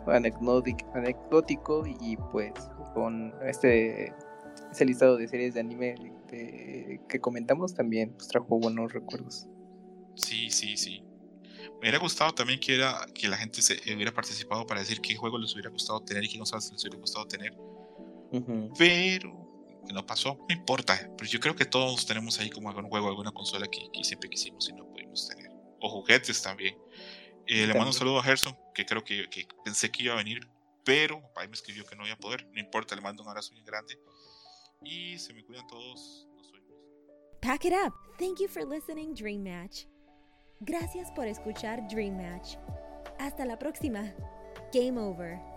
anecdótico y pues con este, este listado de series de anime que comentamos también pues, trajo buenos recuerdos. Sí, sí, sí. Me hubiera gustado también que, era, que la gente se hubiera participado para decir qué juego les hubiera gustado tener y qué cosas les hubiera gustado tener. Pero no pasó, no importa. Pero yo creo que todos tenemos ahí como algún juego, alguna consola que, siempre quisimos y no pudimos tener. O juguetes también. Eh, le mando un saludo a Gerson, que creo que, que, pensé que iba a venir, pero ahí me escribió que no iba a poder. No importa, le mando un abrazo muy grande. Y se me cuidan todos. Nos vemos. Pack it up. Thank you for listening, Dream Match. Gracias por escuchar Dream Match. Hasta la próxima. Game over.